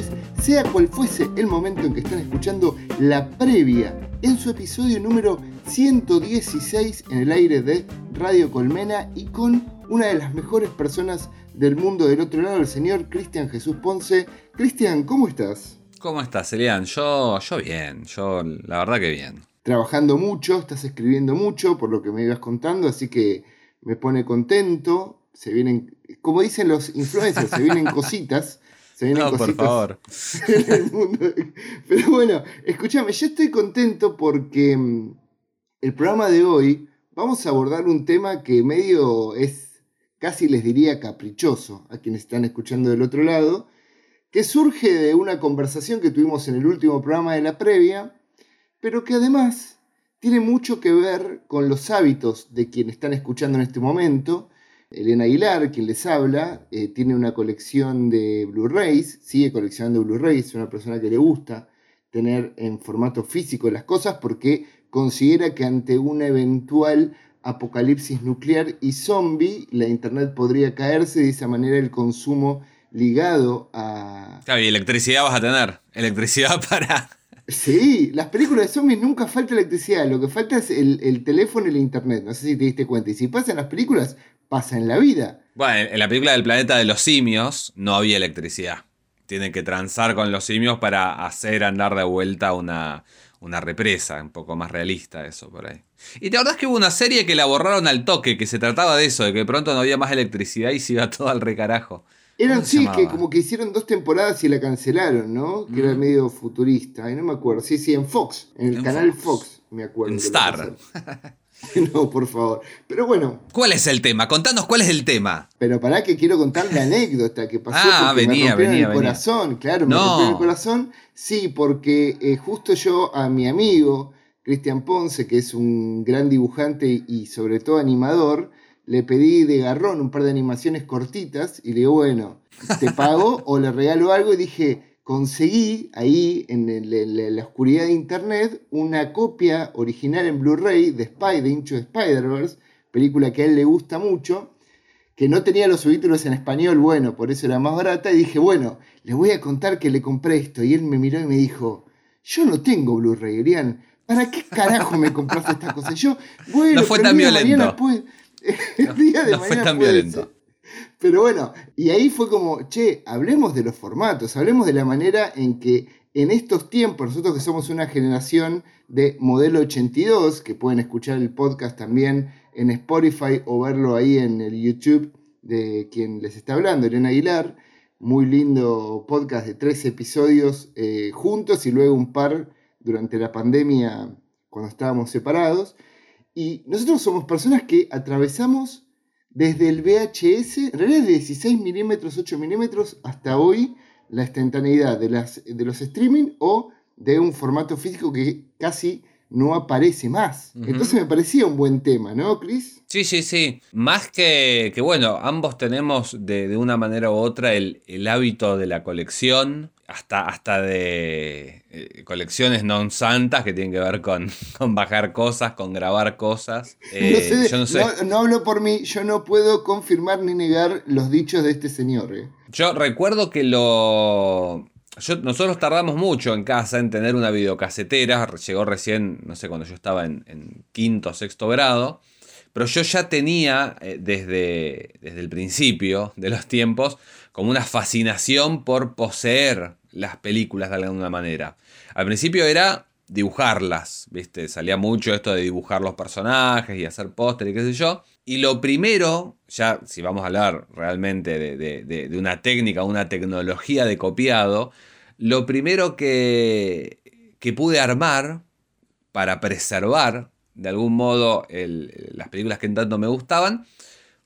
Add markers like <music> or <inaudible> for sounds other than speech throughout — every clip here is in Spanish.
noches, sea cual fuese el momento en que están escuchando la previa en su episodio número 116 en el aire de Radio Colmena y con una de las mejores personas del mundo del otro lado, el señor Cristian Jesús Ponce. Cristian, ¿cómo estás? ¿Cómo estás, Elian? Yo, yo bien, yo la verdad que bien. Trabajando mucho, estás escribiendo mucho, por lo que me ibas contando, así que me pone contento. Se vienen, como dicen los influencers, se vienen <laughs> cositas. Se vienen no, cositas por favor. <laughs> en el mundo. Pero bueno, escúchame, yo estoy contento porque mm, el programa de hoy vamos a abordar un tema que medio es, casi les diría caprichoso a quienes están escuchando del otro lado, que surge de una conversación que tuvimos en el último programa de la previa, pero que además tiene mucho que ver con los hábitos de quienes están escuchando en este momento. Elena Aguilar, quien les habla, eh, tiene una colección de Blu-rays, sigue coleccionando Blu-rays, es una persona que le gusta tener en formato físico las cosas porque considera que ante una eventual apocalipsis nuclear y zombie, la Internet podría caerse, de esa manera el consumo ligado a... Claro, y electricidad vas a tener. Electricidad <laughs> para... Sí, las películas de zombies nunca falta electricidad, lo que falta es el, el teléfono y el internet, no sé si te diste cuenta, y si pasa en las películas, pasa en la vida. Bueno, en la película del planeta de los simios no había electricidad. Tienen que transar con los simios para hacer andar de vuelta una, una represa, un poco más realista eso por ahí. Y la verdad es que hubo una serie que la borraron al toque, que se trataba de eso, de que de pronto no había más electricidad y se iba todo al recarajo. Eran ¿Cómo se sí, que como que hicieron dos temporadas y la cancelaron, ¿no? Que era Mm. medio futurista, ay, no me acuerdo. Sí, sí, en Fox, en el En canal Fox. Fox, me acuerdo. En Star. <laughs> no, por favor. Pero bueno, ¿Cuál es el tema? Contanos cuál es el tema. pero pará que quiero contar la <laughs> anécdota que pasó Ah, porque me venía, rompieron venía, el venía. corazón, claro, me No. rompieron el corazón. Sí, porque eh, justo yo a mi amigo Cristian Ponce, que es un gran dibujante y sobre todo animador, le pedí de garrón un par de animaciones cortitas y le digo, bueno, te pago o le regalo algo y dije, conseguí ahí en, el- en la- oscuridad de internet una copia original en Blu-ray de Spider, Into the Spider-Verse, película que a él le gusta mucho, que no tenía los subtítulos en español, bueno, por eso era más barata, y dije, bueno, le voy a contar que le compré esto, y él me miró y me dijo, yo no tengo Blu-ray, ¿para qué carajo me compraste esta cosa? Yo, bueno, No fue tan de violento. <laughs> el día de no fue mañana tan puede violento. Pero bueno, y ahí fue como, che, hablemos de los formatos, hablemos de la manera en que en estos tiempos, nosotros que somos una generación de modelo 82, que pueden escuchar el podcast también en Spotify o verlo ahí en el YouTube de quien les está hablando, Elena Aguilar, muy lindo podcast de tres episodios eh, juntos y luego un par durante la pandemia cuando estábamos separados. Y nosotros somos personas que atravesamos desde el VHS, en realidad de 16 milímetros, 8 milímetros, hasta hoy la instantaneidad de, las, de los streaming o de un formato físico que casi no aparece más. Entonces me parecía un buen tema, ¿no, Chris? Sí, sí, sí. Más que, que bueno, ambos tenemos de, de una manera u otra el, el hábito de la colección, hasta, hasta de eh, colecciones non santas que tienen que ver con, <laughs> con bajar cosas, con grabar cosas. <laughs> Eh, no sé de- yo no sé. no- no hablo por mí, yo no puedo confirmar ni negar los dichos de este señor. ¿eh? Yo recuerdo que lo. yo- nosotros tardamos mucho en casa en tener una videocasetera. Llegó recién, no sé, cuando yo estaba en, en quinto o sexto grado. Pero yo ya tenía eh, desde, desde el principio de los tiempos como una fascinación por poseer las películas de alguna manera. Al principio era dibujarlas, ¿viste? Salía mucho esto de dibujar los personajes y hacer póster y qué sé yo. Y lo primero, ya si vamos a hablar realmente de, de- una técnica, una tecnología de copiado, lo primero que, que pude armar para preservar de algún modo las películas que en tanto me gustaban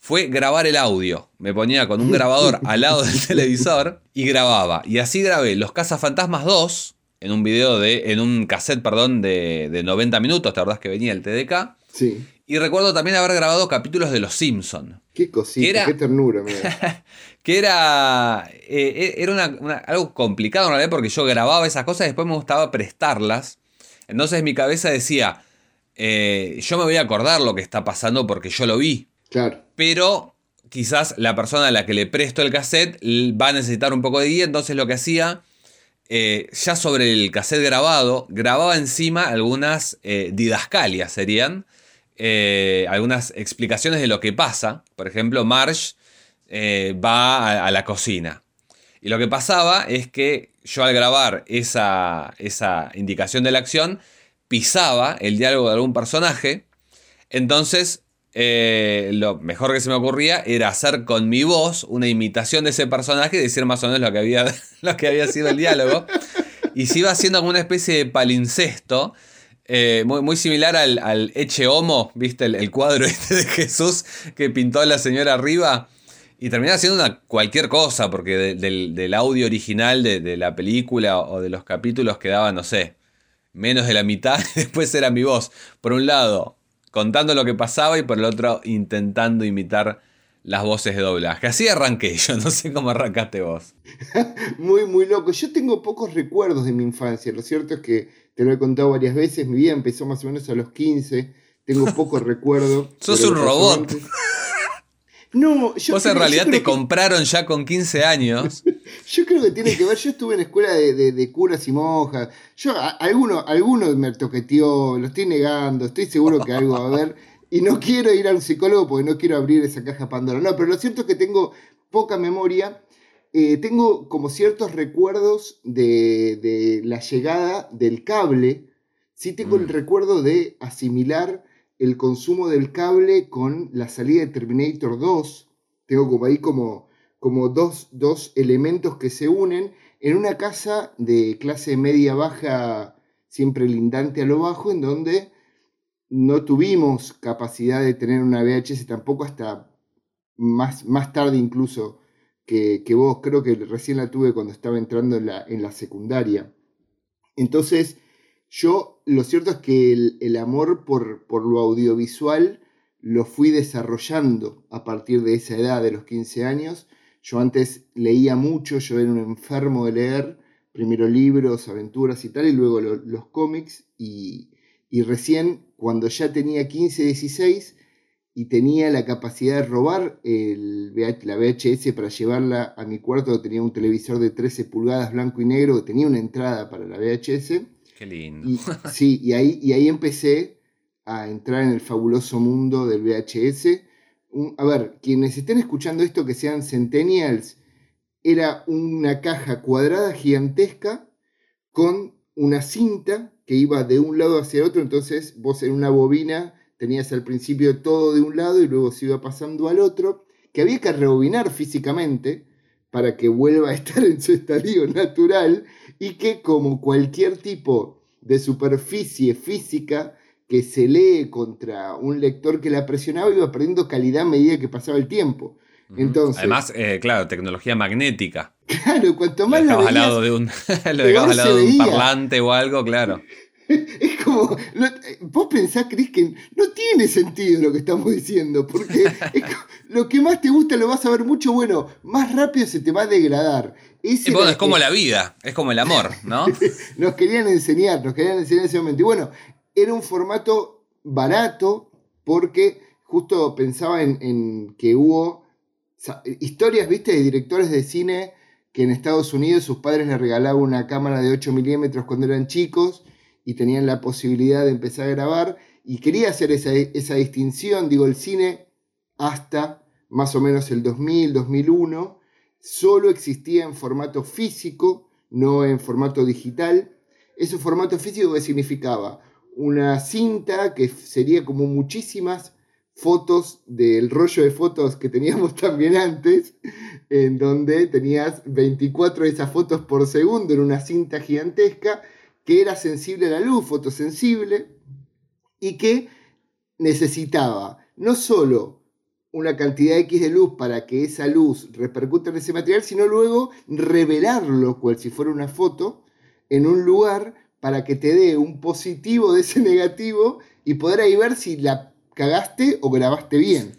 fue grabar el audio. Me ponía con un grabador al lado del <laughs> televisor y grababa. Y así grabé Los Cazafantasmas 2 en un video de. en un cassette, perdón, de, de 90 minutos. ¿Te acordás que venía el TDK? Sí. Y recuerdo también haber grabado capítulos de Los Simpson. Qué cosita, Era- qué ternura. <laughs> mira. Que era. eh, era una- una- algo complicado en realidad porque yo grababa esas cosas y después me gustaba prestarlas. Entonces mi cabeza decía. eh, yo me voy a acordar lo que está pasando porque yo lo vi. Pero quizás la persona a la que le presto el cassette va a necesitar un poco de guía, entonces lo que hacía eh, ya sobre el cassette grabado, grababa encima algunas eh, didascalias, serían eh, algunas explicaciones de lo que pasa. Por ejemplo, Marsh va a, la cocina. Y lo que pasaba es que yo al grabar esa, esa indicación de la acción, pisaba el diálogo de algún personaje. Entonces lo mejor que se me ocurría era hacer con mi voz una imitación de ese personaje y decir más o menos lo que había, <laughs> lo que había sido el diálogo. Y se iba haciendo como una especie de palincesto. Eh, muy, similar al, al Eche Homo, ¿viste? El, cuadro <laughs> este de Jesús que pintó la señora arriba. Y terminaba haciendo una, cualquier cosa, porque del, audio original de, de, la película o de los capítulos quedaba, no sé, menos de la mitad. <laughs> Después era mi voz. Por un lado, contando lo que pasaba y por el otro intentando imitar las voces de doblaje. Así arranqué <laughs> yo, no sé cómo arrancaste vos. <laughs> muy, muy loco. Yo tengo pocos recuerdos de mi infancia. Lo cierto es que te lo he contado varias veces. Mi vida empezó más o menos a los 15. Tengo pocos <laughs> recuerdos. Sos un robot. No, yo Vos en realidad te compraron ya con 15 años. <laughs> yo creo que tiene que ver, yo estuve en escuela de, curas y monjas. Yo, alguno, alguno me toqueteó, lo estoy negando, estoy seguro que algo va a haber. Y no quiero ir a un psicólogo porque no quiero abrir esa caja Pandora. No, pero lo cierto es que tengo poca memoria. Eh, tengo como ciertos recuerdos de, la llegada del cable. Sí tengo el mm. recuerdo de asimilar el consumo del cable con la salida de Terminator 2. Tengo como ahí como, como dos, dos elementos que se unen en una casa de clase media baja, siempre lindante a lo bajo, en donde no tuvimos capacidad de tener una VHS tampoco hasta más, más tarde incluso que, vos. Creo que recién la tuve cuando estaba entrando en la, en la secundaria. Entonces, yo lo cierto es que el, amor por, por, lo audiovisual lo fui desarrollando a partir de esa edad, de los 15 años. Yo antes leía mucho, yo era un enfermo de leer, primero libros, aventuras y tal, y luego los cómics, y, y, recién cuando ya tenía 15, 16 y tenía la capacidad de robar el, la VHS para llevarla a mi cuarto, tenía un televisor de 13 pulgadas blanco y negro, tenía una entrada para la VHS, Qué lindo. Y, sí, y ahí, y ahí empecé a entrar en el fabuloso mundo del VHS. a ver, quienes estén escuchando esto que sean centennials, era una caja cuadrada gigantesca con una cinta que iba de un lado hacia otro, entonces vos en una bobina tenías al principio todo de un lado y luego se iba pasando al otro, que había que rebobinar físicamente para que vuelva a estar en su estadio natural y que como cualquier tipo de superficie física que se lee contra un lector que la presionaba iba perdiendo calidad a medida que pasaba el tiempo. Entonces, Además, eh, claro, tecnología magnética. <laughs> Claro, cuanto más lo, al lado de un, <laughs> lo dejabas al lado de un parlante o algo, claro. <laughs> Es como, vos pensás, Cris, que no tiene sentido lo que estamos diciendo, porque <laughs> lo que más te gusta lo vas a ver mucho, bueno, más rápido se te va a degradar. es como la vida, es como el amor, ¿no? <laughs> nos querían enseñar, nos querían enseñar en ese momento. Y bueno, era un formato barato porque justo pensaba en, que hubo historias, viste, de directores de cine que en Estados Unidos sus padres les regalaban una cámara de 8 milímetros cuando eran chicos y tenían la posibilidad de empezar a grabar y quería hacer esa, esa distinción, digo, el cine hasta más o menos el 2000, 2001, solo existía en formato físico, no en formato digital. Ese formato físico que significaba una cinta que sería como muchísimas fotos del rollo de fotos que teníamos <laughs> también antes, en donde tenías 24 de esas fotos por segundo en una cinta gigantesca que era sensible a la luz, fotosensible, y que necesitaba no solo una cantidad X de luz para que esa luz repercuta en ese material, sino luego revelarlo, cual si fuera una foto, en un lugar para que te dé un positivo de ese <laughs> negativo y poder ahí ver si la cagaste o grabaste bien.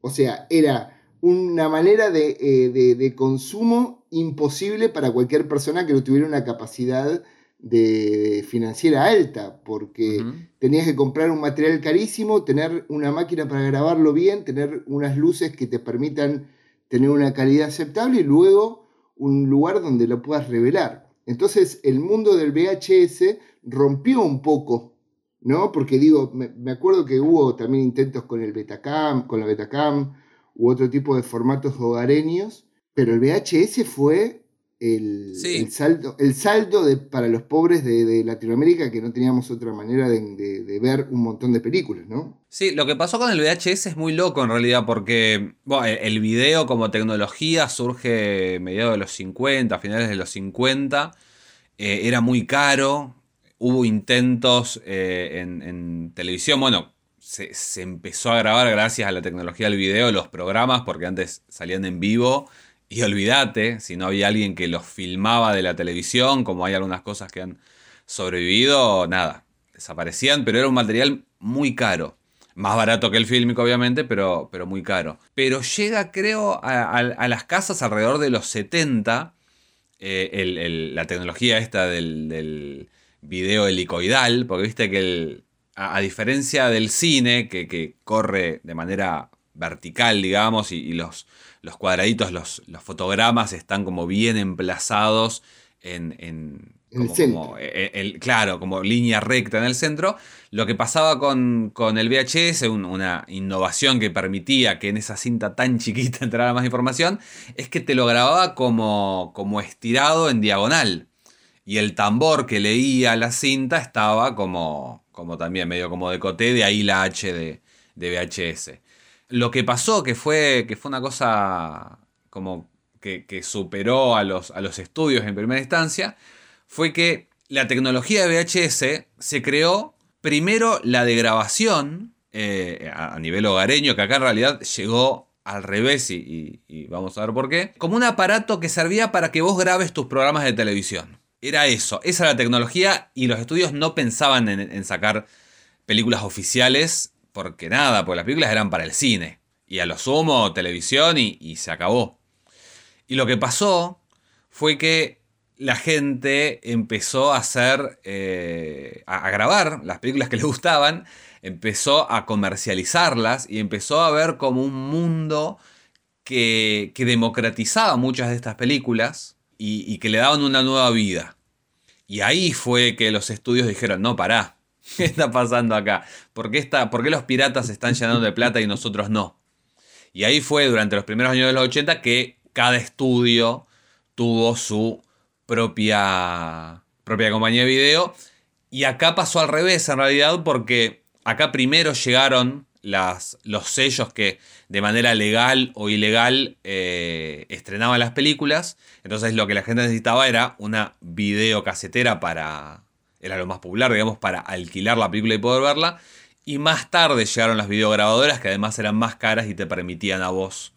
O sea, era una manera de, eh, de consumo imposible para cualquier persona que no tuviera una capacidad de financiera alta, porque tenías que comprar un material carísimo, tener una máquina para grabarlo bien, tener unas luces que te permitan tener una calidad aceptable y luego un lugar donde lo puedas revelar. Entonces el mundo del VHS rompió un poco, ¿no? Porque digo, me, me acuerdo que hubo también intentos con el Betacam, con la Betacam, u otro tipo de formatos hogareños, pero el VHS fue el, el saldo, el saldo de, para los pobres de, Latinoamérica que no teníamos otra manera de, ver un montón de películas, ¿no? Sí, lo que pasó con el VHS es muy loco en realidad porque el video como tecnología surge mediados de los 50, finales de los 50, eh, era muy caro, hubo intentos eh, en, televisión, bueno, se, se empezó a grabar gracias a la tecnología del video, los programas, porque antes salían en vivo y olvídate, si no había alguien que los filmaba de la televisión, como hay algunas cosas que han sobrevivido, nada, desaparecían, pero era un material muy caro. Más barato que el fílmico, obviamente, pero, pero muy caro. Pero llega, creo, a, las casas alrededor de los 70, eh, la tecnología esta del, video helicoidal, porque viste que a, diferencia del cine, que, corre de manera vertical, digamos, y los los cuadraditos, los, los fotogramas están como bien emplazados en, en como, e, e, el, claro, como línea recta en el centro. Lo que pasaba con, el VHS, una innovación que permitía que en esa cinta tan chiquita <laughs> entrara más información, es que te lo grababa como, como estirado en diagonal. Y el tambor que leía la cinta estaba como, como también medio como de coté, de ahí la H de, de VHS. Lo que pasó, que fue, que fue una cosa como que, superó a los, a los estudios en primera instancia, fue que la tecnología de VHS se creó primero la de grabación eh, a nivel hogareño, que acá en realidad llegó al revés y, vamos a ver por qué, como un aparato que servía para que vos grabes tus programas de televisión. Era eso, esa era la tecnología y los estudios no pensaban en sacar películas oficiales porque nada, porque las películas eran para el cine. Y a lo sumo, televisión y, se acabó. Y lo que pasó fue que la gente empezó a hacer, eh, a, grabar las películas que le gustaban, empezó a comercializarlas y empezó a ver como un mundo que, democratizaba muchas de estas películas y, y que le daban una nueva vida. Y ahí fue que los estudios dijeron, no, pará, <laughs> ¿Qué está pasando acá? ¿Por qué, está, ¿Por qué los piratas están llenando de plata y nosotros no? Y ahí fue durante los primeros años de los 80 que cada estudio tuvo su propia, propia compañía de video. Y acá pasó al revés en realidad porque acá primero llegaron las, los sellos que de manera legal o ilegal eh, estrenaban las películas. Entonces lo que la gente necesitaba era una videocasetera para, era lo más popular, digamos, para alquilar la película y poder verla. Y más tarde llegaron las videograbadoras que además eran más caras y te permitían a vos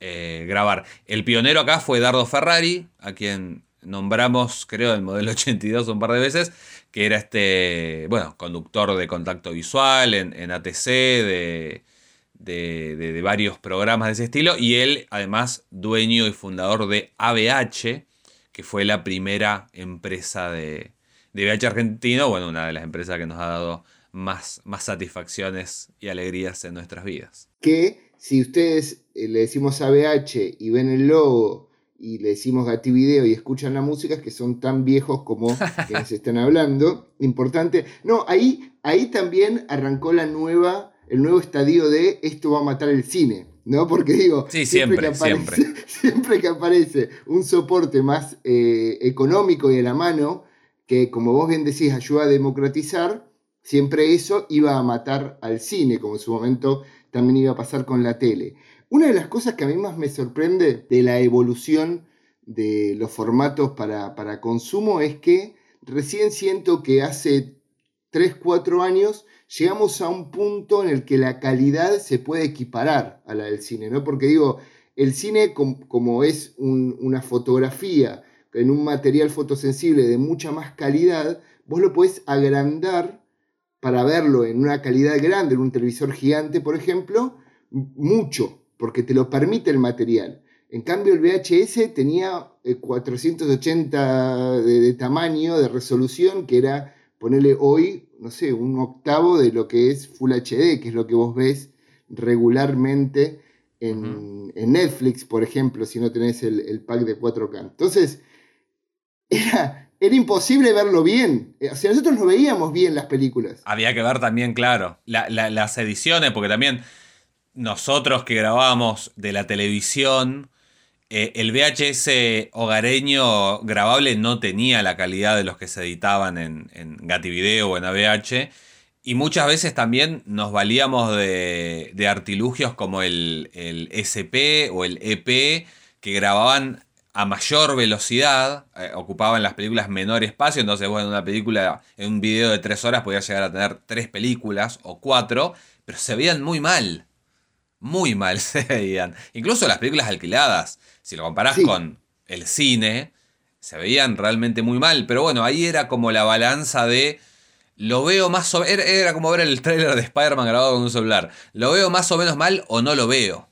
eh, grabar. El pionero acá fue Dardo Ferrari, a quien nombramos, creo, el modelo <laughs> 82 un par de veces, que era este, bueno, conductor de contacto visual en, ATC, de, de, varios programas de ese estilo, y él además dueño y fundador de ABH, que fue la primera empresa de, de Argentino, bueno, una de las empresas que nos ha dado más, más satisfacciones y alegrías en nuestras vidas. Que si ustedes eh, le decimos ABH y ven el logo y le decimos Gati Video y escuchan la música, es que son tan viejos como <laughs> quienes están hablando. Importante. No, ahí, ahí también arrancó la nueva, el nuevo estadio de esto va a matar el cine. ¿no? Porque digo, siempre, que aparece, <laughs> siempre. que aparece un soporte más eh, económico y a la mano, que, como vos bien decís, ayuda a democratizar, siempre eso iba a matar al cine, como en su momento también iba a pasar con la tele. Una de las cosas que a mí más me sorprende de la evolución de los formatos para, para consumo es que recién siento que hace 3, 4 años llegamos a un punto en el que la calidad se puede equiparar a la del cine, ¿no? Porque digo, el cine como, es una fotografía, en un material fotosensible de mucha más calidad, vos lo podés agrandar para verlo en una calidad grande, en un televisor gigante, por ejemplo, mucho, porque te lo permite el material. En cambio, el VHS tenía 480 eh, de, de tamaño, de resolución, que era ponerle hoy, no sé, un octavo de lo que es Full HD, que es lo que vos ves regularmente en, Netflix, por ejemplo, si no tenés el, el pack de 4K. Entonces, era era imposible verlo bien. O sea, nosotros no veíamos bien las películas. Había que ver también, claro, las ediciones, porque también nosotros que grabábamos de la televisión, eh, el VHS hogareño grabable no tenía la calidad de los que se editaban en, en Gativideo o en AVH. Y muchas veces también nos valíamos de, de artilugios como el, el, SP o el EP que grababan a mayor velocidad, eh, ocupaban las películas menor espacio, entonces vos en una película, en un video de tres horas podías llegar a tener tres películas o cuatro, pero se veían muy mal, muy mal <laughs> se veían. Incluso las películas alquiladas, si lo comparás con el cine, se veían realmente muy mal, pero bueno, ahí era como la balanza de... Lo veo más o menos... Era como ver el tráiler de Spider-Man grabado con un celular. ¿Lo veo más o menos mal o no lo veo?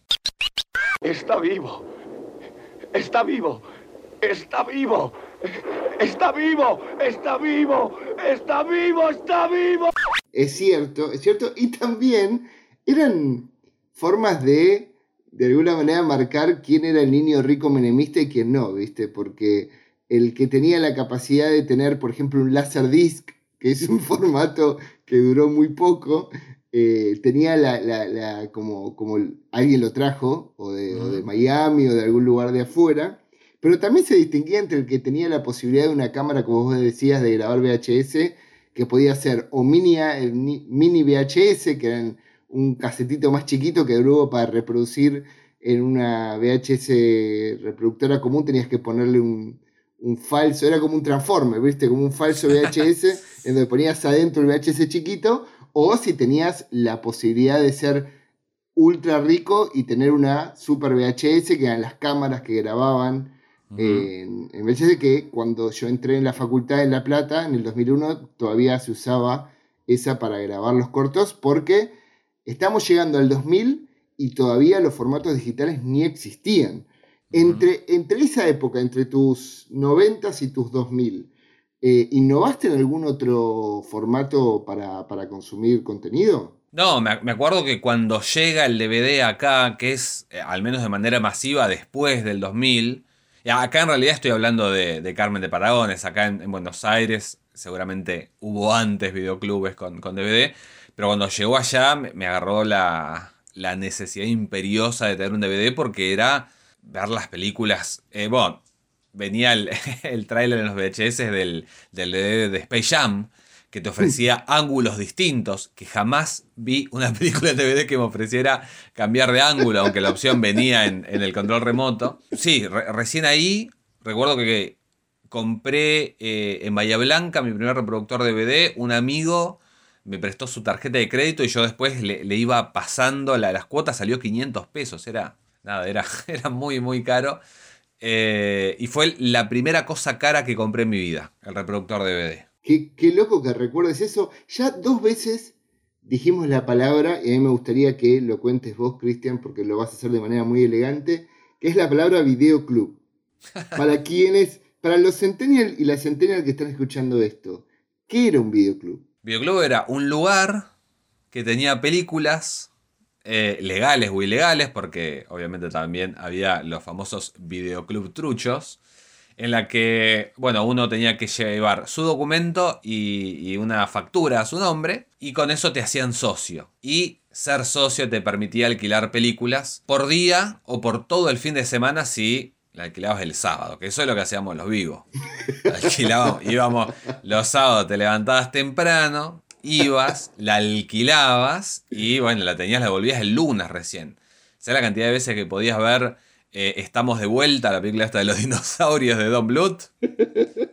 Está vivo. Está vivo. Está vivo. Está vivo. Está vivo. Está vivo. Está vivo. Es cierto, es cierto. Y también eran formas de, de alguna manera, marcar quién era el niño rico menemista y quién no, ¿viste? Porque el que tenía la capacidad de tener, por ejemplo, un Laserdisc, que es un <laughs> formato que duró muy poco, eh, tenía la, como, como alguien lo trajo, o de, Miami o de algún lugar de afuera, pero también se distinguía entre el que tenía la posibilidad de una cámara, como vos decías, de grabar VHS, que podía ser o mini, mini VHS, que eran un casetito más chiquito que luego para reproducir en una VHS reproductora común tenías que ponerle un, un falso, era como un transforme, ¿viste? Como un falso VHS, <laughs> en donde ponías adentro el VHS chiquito, o si tenías la posibilidad de ser ultra rico y tener una super VHS, que eran las cámaras que grababan en, VHS, que cuando yo entré en la facultad en La Plata, en el 2001, todavía se usaba esa para grabar los cortos, porque estamos llegando al 2000 y todavía los formatos digitales ni existían. Entre, entre esa época, entre tus 90 y tus 2000, eh, ¿Innovaste en algún otro formato para, consumir contenido? No, me, acuerdo que cuando llega el DVD acá, que es eh, al menos de manera masiva después del 2000, acá en realidad estoy hablando de, Carmen de Paragones, acá en, Buenos Aires seguramente hubo antes videoclubes con, con DVD, pero cuando llegó allá me, agarró la, necesidad imperiosa de tener un DVD porque era ver las películas, eh, bueno, venía el, <laughs> el tráiler en los VHS del, del de Space Jam, que te ofrecía ángulos distintos, que jamás vi una <laughs> película de DVD que me ofreciera cambiar de ángulo, aunque la opción venía en, el control remoto. Sí, recién ahí recuerdo que, compré eh, en Bahía Blanca mi primer reproductor DVD, un amigo me prestó su tarjeta de crédito y yo después le, iba pasando la, las cuotas, salió 500 pesos, era, nada, era, <laughs> era muy, muy caro. Eh, y fue la primera cosa cara que compré en mi vida, el reproductor DVD. Qué, qué loco que recuerdes eso. Ya dos veces dijimos la palabra, y a mí me gustaría que lo cuentes vos, Cristian, porque lo vas a hacer de manera muy elegante, que es la palabra videoclub. <laughs> Para quienes, para los centennial y las centennial que están escuchando esto, ¿qué era un videoclub? Videoclub era un lugar que tenía películas eh, legales o ilegales, porque obviamente también había los famosos videoclub truchos, en la que, bueno, uno tenía que llevar su documento y, una factura a su nombre, y con eso te hacían socio. Y ser socio te permitía alquilar películas por día o por todo el fin de semana si la alquilabas el sábado, que eso es lo que hacíamos los vivos. <laughs> Alquilábamos, íbamos los sábados, te levantabas temprano, ibas, la alquilabas y bueno, la tenías, la volvías el lunes recién. ¿Sabes la cantidad de veces que podías ver eh, Estamos de vuelta, la película esta de los <laughs> dinosaurios de Don Bluth?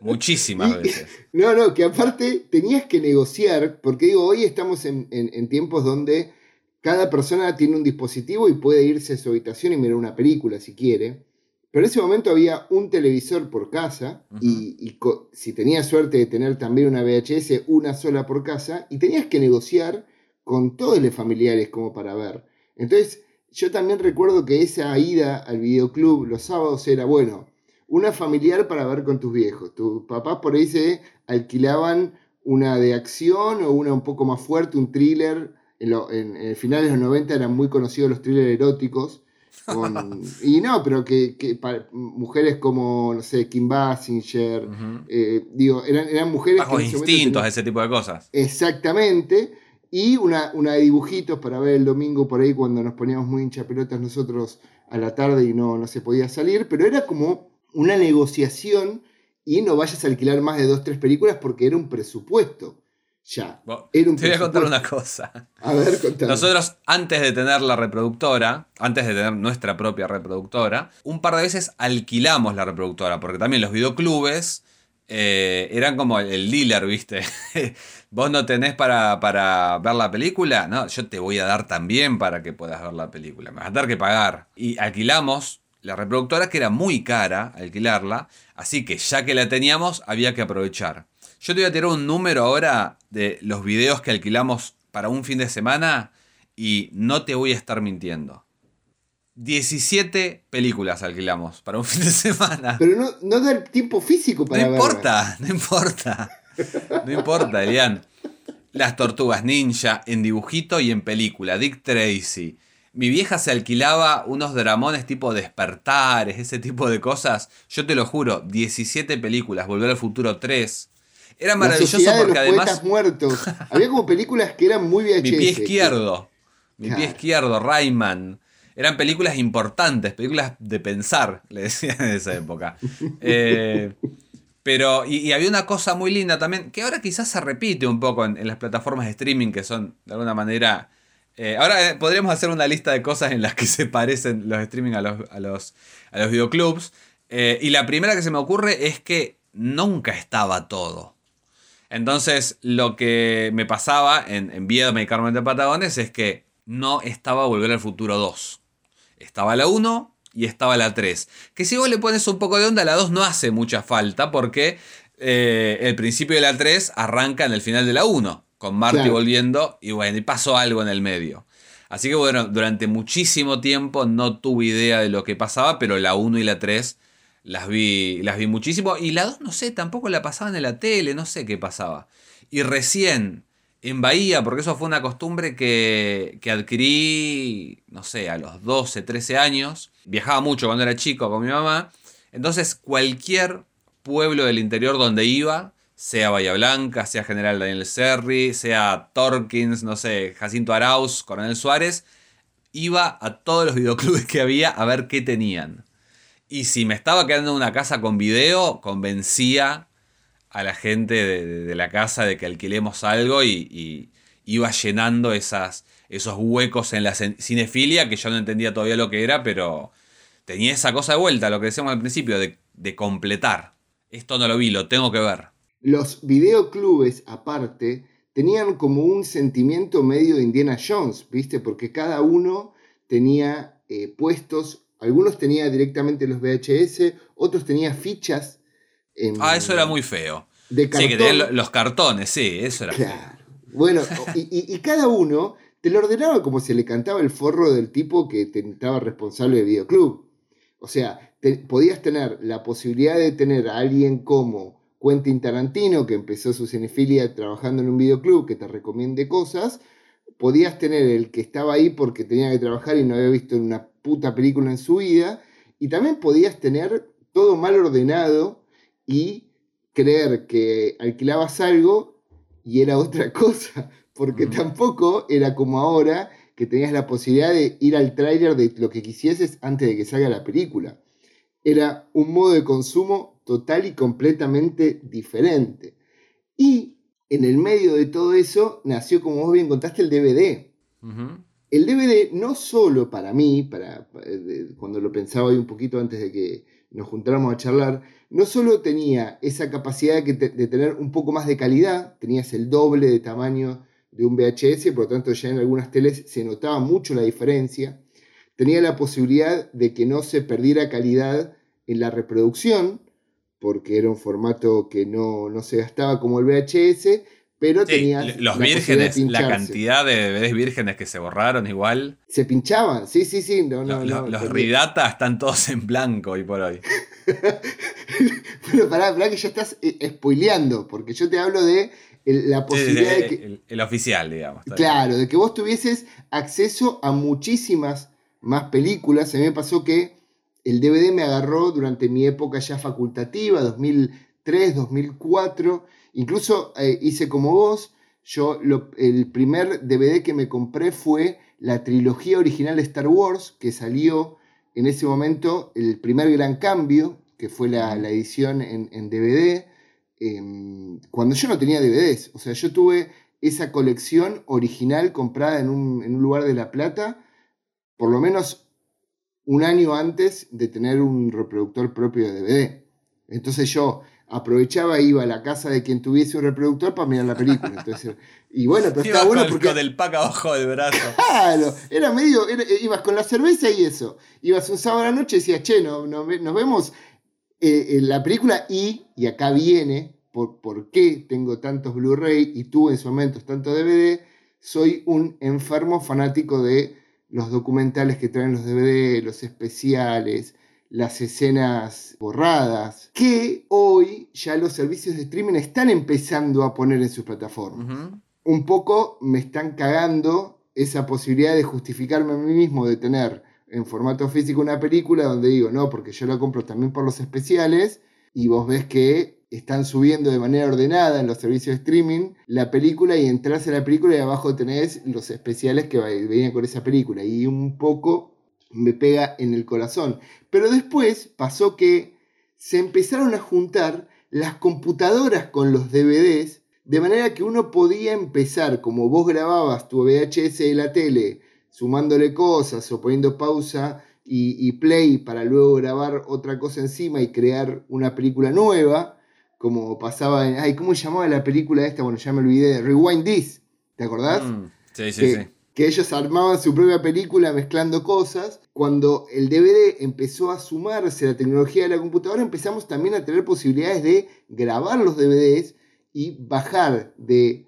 Muchísimas veces. <laughs> No, no, que aparte tenías que negociar, porque digo, hoy estamos en, en tiempos donde cada persona tiene un dispositivo y puede irse a su habitación y mirar una película si quiere. Pero en ese momento había un televisor por casa y, si tenías suerte de tener también una VHS, una sola por casa, y tenías que negociar con todos los familiares como para ver. Entonces, yo también recuerdo que esa ida al videoclub los sábados era, bueno, una familiar para ver con tus viejos. Tus papás por ahí se alquilaban una de acción o una un poco más fuerte, un thriller. En, el final de los 90 eran muy conocidos los thrillers eróticos Con- y no, pero que, que mujeres como, no sé, Kim Basinger, eh, digo, eran, eran mujeres Bajos momento instintos, tenían- ese tipo de cosas. Exactamente. Y una, una de dibujitos para ver el domingo por ahí cuando nos poníamos muy hinchapelotas nosotros a la tarde y no, no se podía salir. Pero era como una negociación y no vayas a alquilar más de dos, tres películas porque era un presupuesto. Ya. Bo- Era un Te voy a contar una cosa. A ver, contame. Nosotros, antes de tener la reproductora, antes de tener nuestra propia reproductora, un par de veces alquilamos la reproductora, porque también los videoclubes eh, eran como el dealer, ¿viste? <laughs> Vos no tenés para, para ver la película, no, yo te voy a dar también para que puedas ver la película, me vas a tener que pagar. Y alquilamos la reproductora, que era muy cara alquilarla, así que ya que la teníamos, había que aprovechar. Yo te voy a tirar un número ahora de los videos que alquilamos para un fin de semana y no te voy a estar mintiendo. 17 películas alquilamos para un <laughs> fin de semana. Pero no, no da el tiempo físico No para verlas. importa, no importa. No importa, Elian. Las tortugas ninja en dibujito y en película. Dick Tracy. Mi vieja se alquilaba unos dramones tipo despertares, ese tipo de cosas. Yo te lo juro, 17 películas, Volver al Futuro 3. Era La maravilloso de porque los además Muertos. Había como películas que eran muy VHS. mi pie izquierdo, mi pie izquierdo, Rayman. Eran películas importantes, películas de pensar, <laughs> le decían en esa época. Eh, pero, y, y había una cosa muy linda también, que ahora quizás se repite un poco en, en las plataformas de streaming, que son de alguna manera. eh, ahora eh, podríamos hacer una lista de cosas en las que se parecen los streaming a los, a los, a los videoclubs. Y la primera que se me ocurre es que nunca estaba todo. Entonces, lo que me pasaba en, en Viedma y Carmen de Patagones es que no estaba Volver al Futuro 2. Estaba la 1 y estaba la 3. Que si vos le pones un poco de onda, la 2 no hace mucha falta porque eh, el principio de la 3 arranca en el final de la 1, con Marty Claro. volviendo y bueno, y pasó algo en el medio. Así que bueno, durante muchísimo tiempo no tuve idea de lo que pasaba, pero la 1 y la 3 las vi, las vi muchísimo. Y la 2, no sé, tampoco la pasaban en la tele, no sé qué pasaba. Y recién en Bahía, porque eso fue una costumbre que, que adquirí, no sé, a los 12, 13 años. Viajaba mucho cuando era chico con mi mamá. Entonces, cualquier pueblo del interior donde iba, sea Bahía Blanca, sea General Daniel Serri, sea Torkins, no sé, Jacinto Arauz, Coronel Suárez, iba a todos los videoclubes que había a ver qué tenían. Y si me estaba quedando en una casa con video, convencía a la gente de, de- la casa de que alquilemos algo y, y iba llenando esas, esos huecos en la cin- cinefilia que yo no entendía todavía lo que era, pero tenía esa cosa de vuelta, lo que decíamos al principio, de, de completar. Esto no lo vi, lo tengo que ver. Los videoclubes, aparte, tenían como un sentimiento medio de Indiana Jones, ¿viste? Porque cada uno tenía eh, puestos, algunos tenía directamente los VHS, otros tenía fichas. en- Ah, eso era muy feo. de Sí, que cartón. tenían lo- los cartones, sí, eso era feo. Claro. Bueno, y, y- y cada uno te lo ordenaba como se le cantaba el forro del tipo que te estaba responsable del videoclub. O sea, te- podías tener la posibilidad de tener a alguien como Quentin Tarantino, que empezó su cinefilia trabajando en un videoclub, que te recomiende cosas. Podías tener el que estaba ahí porque tenía que trabajar y no había visto una puta película en su vida. Y también podías tener todo mal ordenado y creer que alquilabas algo y era otra <laughs> cosa, porque Mm. tampoco era como ahora que tenías la posibilidad de ir al tráiler de lo que quisieses antes de que salga la película. Era un modo de consumo total y completamente diferente. Y en el medio de todo eso nació, como vos bien contaste, el DVD. El DVD no solo para mí, para, eh, cuando lo pensaba hoy un poquito antes de que nos juntáramos a charlar, no solo tenía esa capacidad de, tener un poco más de calidad, tenías el doble de tamaño de un VHS, por lo tanto ya en algunas teles se notaba mucho la diferencia, tenía la posibilidad de que no se perdiera calidad en la reproducción, porque era un formato que no, no se gastaba como el VHS, pero Sí, tenía los la vírgenes, la cantidad de DVDs vírgenes que se borraron igual. Se pinchaban, sí, sí, sí. No, no, lo- no, los. Ridata están todos en blanco hoy por hoy. <laughs> Pero pará, pará que ya estás eh, spoileando, porque yo te hablo de la posibilidad de el, el- el oficial, digamos. bien. Claro, de que vos tuvieses acceso a muchísimas más películas. A mí me pasó que el DVD me agarró durante mi época ya facultativa, 2003, 2004. Incluso eh, hice como vos, yo el primer DVD que me compré fue la trilogía original de Star Wars, que salió en ese momento el primer gran cambio, que fue la, edición en, DVD, em, cuando yo no tenía DVDs. O sea, yo tuve esa colección original comprada en un, en un lugar de La Plata, por lo menos un año antes de tener un reproductor propio de DVD. Entonces yo aprovechaba, iba a la casa de quien tuviese un reproductor para mirar la película. Entonces, y bueno, pero <laughs> estaba bueno porque. del pack abajo del brazo. <laughs> Claro, era medio. ibas con la cerveza y eso. Ibas un sábado a la noche y decías, che, no, nos vemos eh, en la película y, y acá viene, por, por qué tengo tantos Blu-ray y tú en su momento tanto DVD. Soy un enfermo fanático de los documentales que traen los DVD, los especiales, las escenas borradas, que hoy ya los servicios de streaming están empezando a poner en sus plataformas. Un poco me están cagando esa posibilidad de justificarme a mí mismo de tener en formato físico una película donde digo, no, porque yo la compro también por los especiales y vos ves que están subiendo de manera ordenada en los servicios de streaming la película y entras a la película y abajo tenés los especiales que venían con esa película y un poco me pega en el corazón. Pero después pasó que se empezaron a juntar las computadoras con los DVDs, de manera que uno podía empezar, como vos grababas tu VHS de la tele, sumándole cosas o poniendo pausa y, play para luego grabar otra cosa encima y crear una película nueva, como pasaba en... Ay, ¿cómo se llamaba la película esta? Bueno, ya me olvidé. Rewind This, ¿te acordás? Mm, sí, sí, sí que ellos armaban su propia película mezclando cosas. Cuando el DVD empezó a sumarse a la tecnología de la computadora, empezamos también a tener posibilidades de grabar los DVDs y bajar de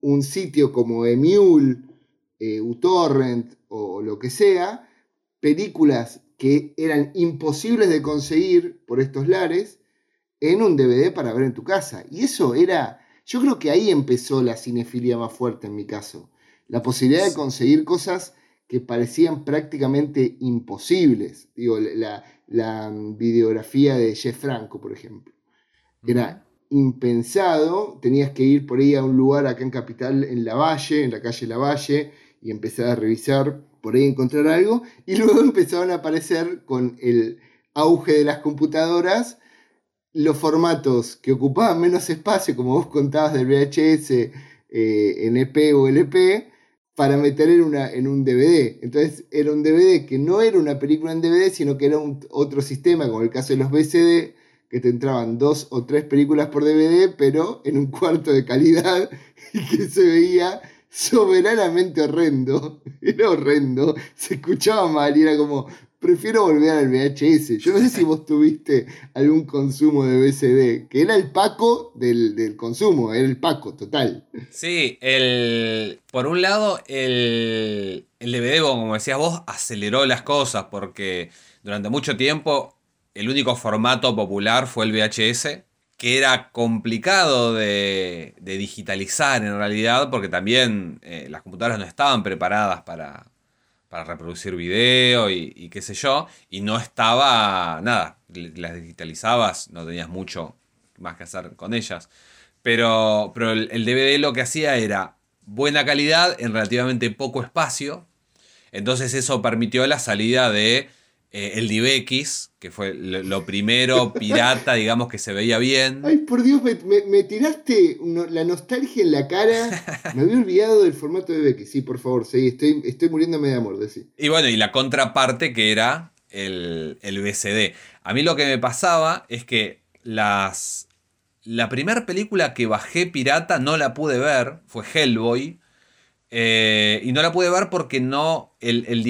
un sitio como Emule, eh, uTorrent o lo que sea, películas que eran imposibles de conseguir por estos lares en un DVD para ver en tu casa. Y eso era, yo creo que ahí empezó la cinefilia más fuerte en mi caso la posibilidad de conseguir cosas que parecían prácticamente imposibles. Digo, la, videografía de Jeff Franco, por ejemplo. Era impensado, tenías que ir por ahí a un lugar acá en Capital, en La Valle, en la calle La Valle, y empezar a revisar, por ahí encontrar algo, y <laughs> luego empezaron a aparecer con el auge de las computadoras los formatos que ocupaban menos espacio, como vos contabas del VHS, eh, en EP o LP, para meter en, una, en un DVD. Entonces era un DVD que no era una película en DVD, sino que era otro sistema, como el caso de los BCD, que te entraban dos o tres películas por DVD, pero en un cuarto de calidad <laughs> y que se veía soberanamente horrendo. <laughs> Era horrendo, se escuchaba mal y era como, prefiero volver al VHS. Yo no sé si vos tuviste algún consumo de VCD, que era el Paco del, consumo, era el Paco total. Sí, el, por un lado, el, el DVD, como decías vos, aceleró las cosas porque durante mucho tiempo el único formato popular fue el VHS, que era complicado de, digitalizar en realidad porque también eh, las computadoras no estaban preparadas para para reproducir video y, qué sé yo, y no estaba nada, las digitalizabas, no tenías mucho más que hacer con ellas. Pero, pero el, el DVD lo que hacía era buena calidad en relativamente poco espacio, entonces eso permitió la salida de eh, el DivX, que fue lo, primero pirata, <laughs> digamos, que se veía bien. Ay, por Dios, me, tiraste la nostalgia en la cara. Me había olvidado del formato de DivX. Sí, por favor, sí, estoy, estoy muriéndome de amor, decir. Y bueno, y la contraparte que era el, el BCD. A mí lo que me pasaba es que las, la primera película que bajé pirata no la pude ver, fue Hellboy. Eh, y no la pude ver porque no. El, el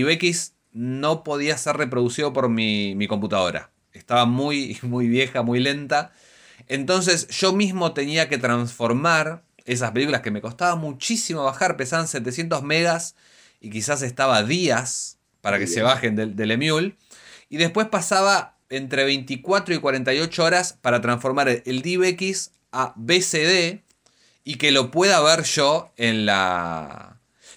no podía ser reproducido por mi, computadora. Estaba muy, <laughs> muy vieja, muy lenta. Entonces yo mismo tenía que transformar esas películas que me costaba muchísimo bajar, pesaban 700 megas y quizás estaba días para que se bajen del, del Emule. Y después pasaba entre 24 y 48 horas para transformar el DivX a BCD y que lo pueda ver yo en la,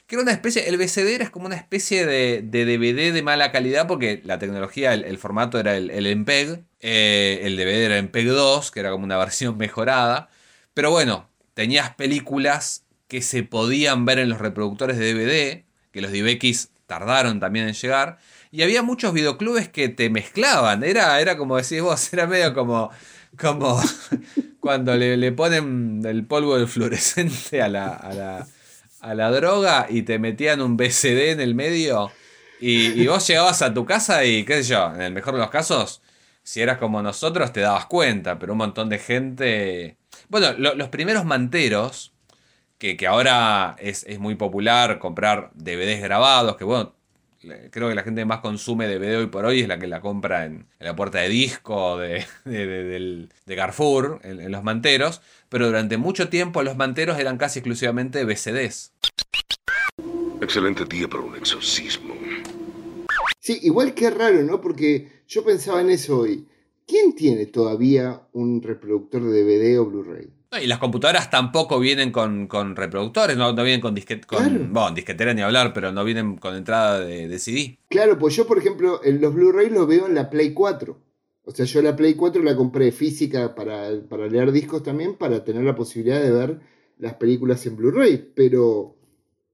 que era una especie, el VCD era como una especie de, DVD de mala calidad porque la tecnología, el, formato era el, el MPEG, eh, el DVD era MPEG 2, que era como una versión <laughs> mejorada, pero bueno, tenías películas que se podían ver en los reproductores de DVD, que los DVX tardaron también en llegar, y había muchos videoclubes que te mezclaban, era, era como decís vos, <laughs> era medio como, como <laughs> cuando le, ponen el polvo del fluorescente a la, a la, a la droga y te metían un BCD en el medio. Y, y, vos llegabas a tu casa y, qué sé yo, en el mejor de los casos, si eras como nosotros, te dabas cuenta, pero un montón de gente. Bueno, los primeros manteros, que, que ahora es, es, muy popular comprar DVDs grabados, que bueno, creo que la gente más consume DVD hoy por hoy es la que la compra en, la puerta de disco de, <laughs> de, Carrefour, en, los manteros, pero durante mucho tiempo los manteros eran casi exclusivamente VCDs. Excelente día para un exorcismo. Sí, igual que raro, ¿no? Porque yo pensaba en eso hoy. ¿Quién tiene todavía un reproductor de DVD o Blu-ray? y las computadoras tampoco vienen con, reproductores, no, vienen con, disquet, con bueno, disquetera ni hablar, pero no vienen con entrada de, CD. Claro, pues yo, por ejemplo, los Blu-ray los veo en la Play 4. O sea, yo la Play 4 la compré física para, para leer discos también, para tener la posibilidad de ver las películas en Blu-ray. Pero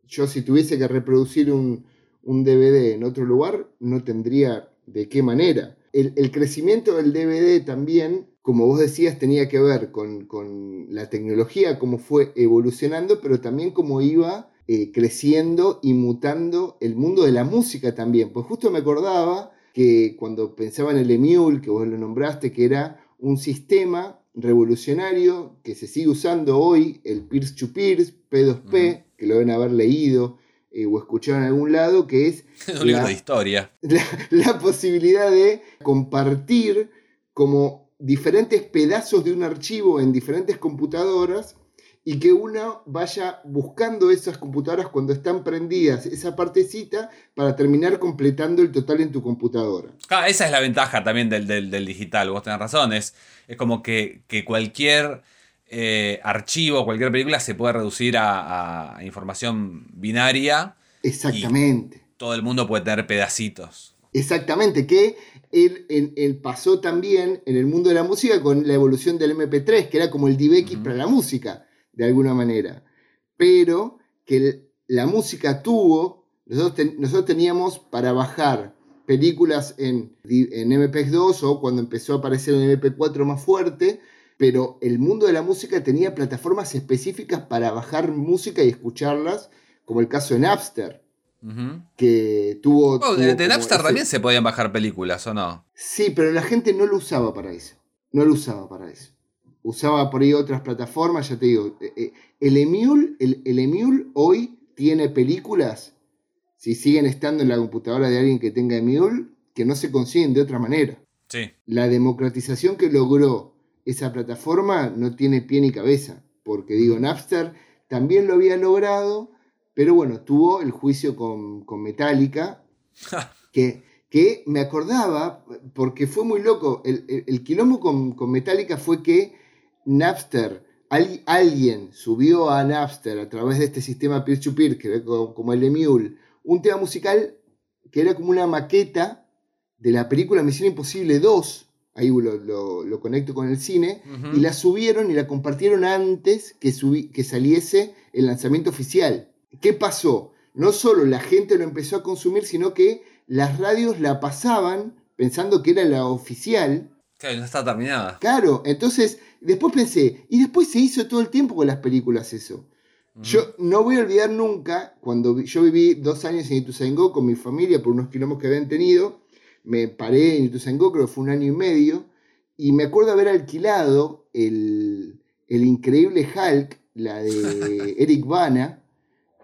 yo si tuviese que reproducir un, un DVD en otro lugar, no tendría de qué manera. El, crecimiento del DVD también como vos decías, tenía que ver con, la tecnología, cómo fue evolucionando, pero también cómo iba eh, creciendo y mutando el mundo de la música también. Pues justo me acordaba que cuando pensaba en el EMUL, que vos lo nombraste, que era un sistema revolucionario que se sigue usando hoy, el peer to peers, P2P, que lo deben haber leído eh, o escuchado en algún lado, que es <laughs> un libro de historia. <laughs> la posibilidad de compartir como diferentes pedazos de un archivo en diferentes computadoras y que uno vaya buscando esas computadoras cuando están prendidas, esa partecita, para terminar completando el total en tu computadora. Ah, esa es la ventaja también del, digital, vos tenés razón, es, como que, cualquier eh, archivo, cualquier película se puede reducir a, a información binaria. Exactamente. todo el mundo puede tener pedacitos. Exactamente, que él, pasó también en el mundo de la música con la evolución del MP3, que era como el DivX para la música, de alguna manera. Pero que la música tuvo, nosotros, teníamos para bajar películas en, en MP2 o cuando empezó a aparecer en MP4 más fuerte, pero el mundo de la música tenía plataformas específicas para bajar música y escucharlas, como el caso de Napster que tuvo... Oh, de, Napster también se podían bajar películas, ¿o no? Sí, pero la gente no lo usaba para eso. No lo usaba para eso. Usaba por ahí otras plataformas, ya te digo. Eh, eh, el Emule, el, el hoy tiene películas, si siguen estando en la computadora de alguien que tenga Emule, que no se consiguen de otra manera. Sí. La democratización que logró esa plataforma no tiene pie ni cabeza, porque digo, Napster también lo había logrado, pero bueno, tuvo el juicio con, Metallica, que, que, me acordaba, porque fue muy loco. El, quilombo con, Metallica fue que Napster, alguien subió a Napster a través de este sistema peer-to-peer, que era como, el de Mule, un tema musical que era como una maqueta de la película Misión Imposible 2. Ahí lo, conecto con el cine. Y la subieron y la compartieron antes que, que saliese el lanzamiento oficial. ¿Qué pasó? No solo la gente lo empezó a consumir, sino que las radios la pasaban pensando que era la oficial. Claro, no está terminada. Claro, entonces después pensé, y después se hizo todo el tiempo con las películas eso. Yo no voy a olvidar nunca cuando yo viví dos años en Ituzaingó con mi familia por unos kilómetros que habían tenido. Me paré en Ituzaingó, creo que fue un año y medio, y me acuerdo haber alquilado el, el increíble Hulk, la de <laughs> Eric Bana,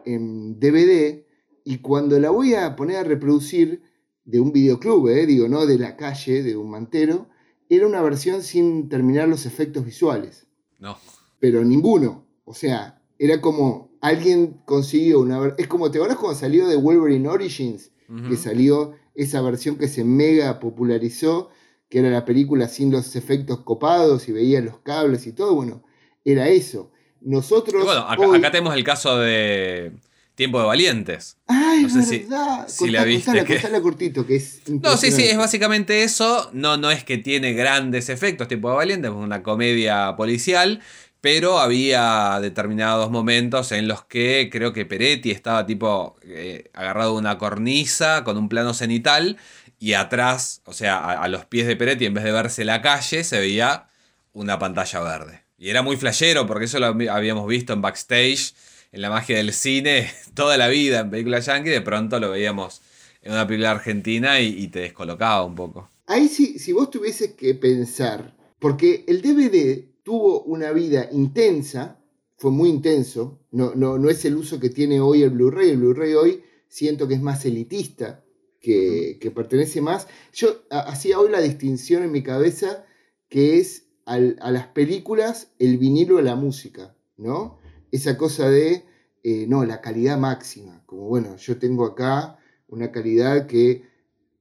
en DVD y cuando la voy a poner a reproducir de un videoclub, eh, digo, no de la calle, de un mantero, era una versión sin terminar los efectos visuales. No. Pero ninguno. O sea, era como alguien consiguió una... Es como, ¿te acuerdas cuando salió de Wolverine Origins? Que salió esa versión que se mega popularizó, que era la película sin los efectos copados y veía los cables y todo. Bueno, era eso. Nosotros. bueno, acá, tenemos el caso de. Tiempo de Valientes. Ay, No sé si- verdad. si la viste, que- contala cortito, que es No, sí, sí, es básicamente eso. No, no es que tiene grandes efectos, Tiempo de Valientes, es una comedia policial, pero había determinados momentos en los que creo que Peretti estaba tipo eh, agarrado de una cornisa con un plano cenital y atrás, o sea, a, a los pies de Peretti, en vez de verse la calle, se veía una pantalla verde. Y era muy flashero porque eso lo habíamos visto en backstage, en la magia del cine, <laughs> toda la vida en películas yankee, de pronto lo veíamos en una película argentina y, y te descolocaba un poco. Ahí sí, si vos tuvieses que pensar, porque el DVD tuvo una vida intensa, fue muy intenso, no, no, no es el uso que tiene hoy el Blu-ray, el Blu-ray hoy siento que es más elitista, que, que pertenece más. Yo ha- hacía hoy la distinción en mi cabeza que es al- a las películas el vinilo de la música, ¿no? Esa cosa de, eh, no, la calidad máxima, como bueno, yo tengo acá una calidad que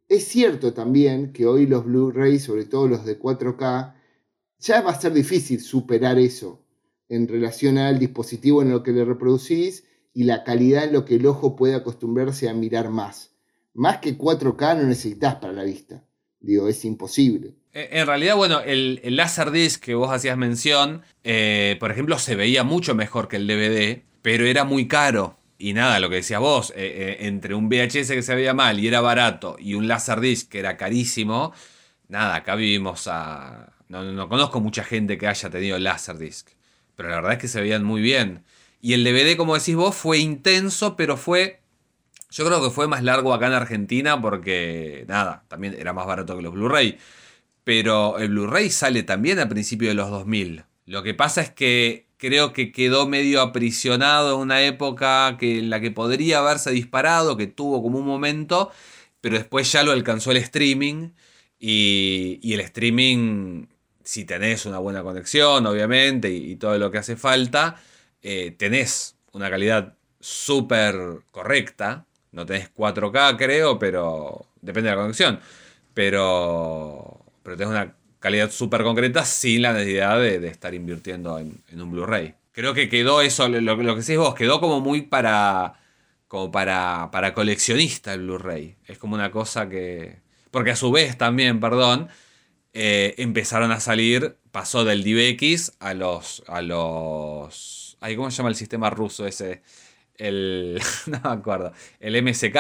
es cierto también que hoy los Blu-ray, sobre todo los de 4K, ya va a ser difícil superar eso en relación al dispositivo en lo que le reproducís y la calidad en lo que el ojo puede acostumbrarse a mirar más. Más que 4K no necesitas para la vista. Digo, es imposible. Eh, En realidad, bueno, el, el Laserdisc que vos hacías mención, eh, por ejemplo, se veía mucho mejor que el DVD, pero era muy caro. Y nada, lo que decías vos, eh, eh, entre un VHS que se veía mal y era barato y un Laserdisc que era carísimo, nada, acá vivimos a... No, no- no conozco mucha gente que haya tenido Laserdisc, pero la verdad es que se veían muy bien. Y el DVD, como decís vos, fue intenso, pero fue yo creo que fue más largo acá en Argentina porque, nada, también era más barato que los Blu-ray. Pero el Blu-ray sale también a principios de los 2000. Lo que pasa es que creo que quedó medio aprisionado en una época que, en la que podría haberse disparado, que tuvo como un momento, pero después ya lo alcanzó el streaming. Y, y el streaming, si tenés una buena conexión, obviamente, y, todo lo que hace falta, eh, tenés una calidad súper correcta. No tenés 4K, creo, pero depende de la conexión. Pero, pero tenés una calidad súper concreta sin la necesidad de, estar invirtiendo en, un Blu-ray. Creo que quedó eso, lo, que decís vos, quedó como muy para, como para, para coleccionista el Blu-ray. Es como una cosa que... Porque a su vez también, perdón, eh, empezaron a salir, pasó del DivX a los... A los ay, ¿Cómo se llama el sistema ruso ese? El... <laughs> no me acuerdo. El MSK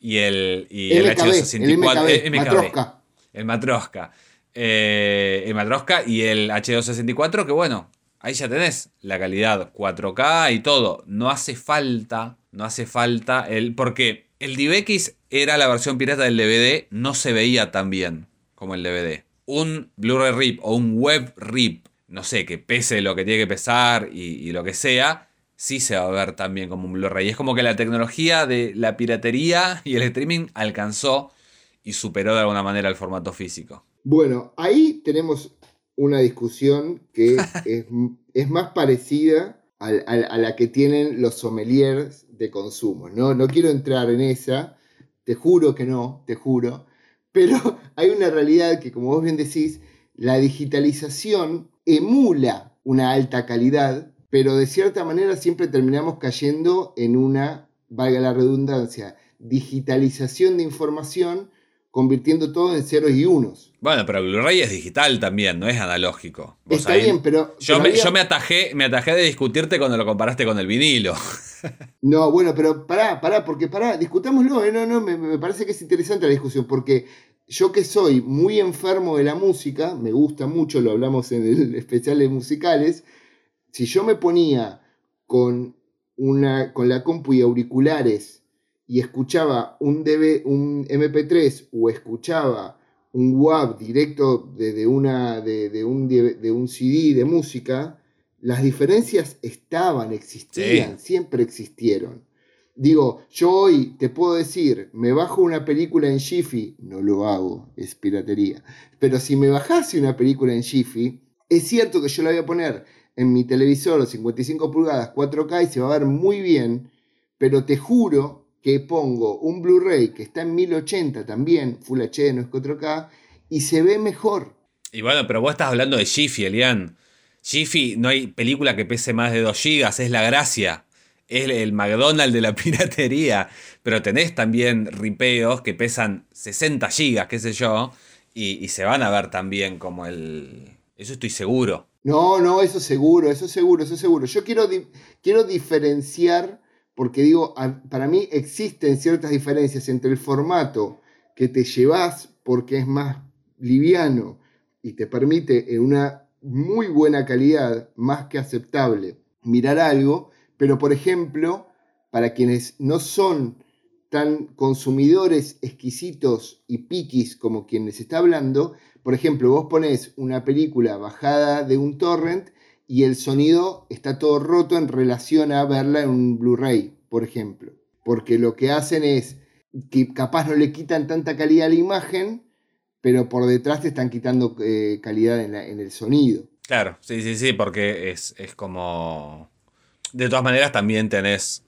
y el, y el MKB, H264. el MKB, eh, Matroska. El Matroska. Eh, el Matroska y el H264, que bueno, ahí ya tenés la calidad 4K y todo. No hace falta, no hace falta el. Porque el DivX era la versión pirata del DVD, no se veía tan bien como el DVD. Un Blu-ray RIP o un web RIP, no sé, que pese lo que tiene que pesar y, y lo que sea, sí se va a ver también como un Blu-ray. Es como que la tecnología de la piratería y el streaming alcanzó y superó de alguna manera el formato físico. Bueno, ahí tenemos una discusión que <laughs> es, es más parecida al- a, la que tienen los sommeliers de consumo. ¿no? no quiero entrar en esa, te juro que no, te juro, pero <laughs> hay una realidad que, como vos bien decís, la digitalización emula una alta calidad, pero de cierta manera siempre terminamos cayendo en una, valga la redundancia, digitalización de información, convirtiendo todo en ceros y unos. Bueno, pero Blu-ray es digital también, no es analógico. Vos Está ahí- bien, pero... Yo, pero me, había- yo me atajé, me atajé de discutirte cuando lo comparaste con el vinilo. <laughs> No, bueno, pero pará, pará, porque pará, discutámoslo, ¿eh? no, no, me, me parece que es interesante la discusión, porque yo que soy muy enfermo de la música, me gusta mucho, lo hablamos en el <laughs> especial de musicales, si yo me ponía con, una, con la compu y auriculares y escuchaba un, DV, un MP3 o escuchaba un WAV directo de, de una, de, de un, de un CD de música, las diferencias estaban, existían, siempre existieron. Digo, yo hoy te puedo decir, me bajo una película en Jiffy, no lo hago, es piratería. Pero si me bajase una película en Jiffy, es cierto que yo la voy a poner en mi televisor 55 pulgadas 4K y se va a ver muy bien, pero te juro que pongo un Blu-ray que está en 1080 también, Full HD, no es 4K, y se ve mejor. Y bueno, pero vos estás hablando de Jiffy, Elian. Jiffy, no hay película que pese más de 2 gigas, es la gracia. es el McDonald's de la <laughs> piratería, pero tenés también ripeos que pesan 60 gigas, qué sé yo, y, se van a ver también como el... Eso estoy seguro. No, no, eso seguro, eso seguro, eso seguro. Yo quiero, quiero diferenciar, porque digo, para mí existen ciertas diferencias entre el formato que te llevas porque es más liviano y te permite en una muy buena calidad, más que aceptable, mirar algo, pero por ejemplo, para quienes no son tan consumidores exquisitos y piquis como quien les está hablando, por ejemplo, vos pones una película bajada de un torrent y el sonido está todo roto en relación a verla en un Blu-ray, por ejemplo. Porque lo que hacen es que capaz no le quitan tanta calidad a la imagen, pero por detrás te están quitando eh, calidad en, el sonido. Claro, sí, sí, sí, porque es, como... De todas maneras también tenés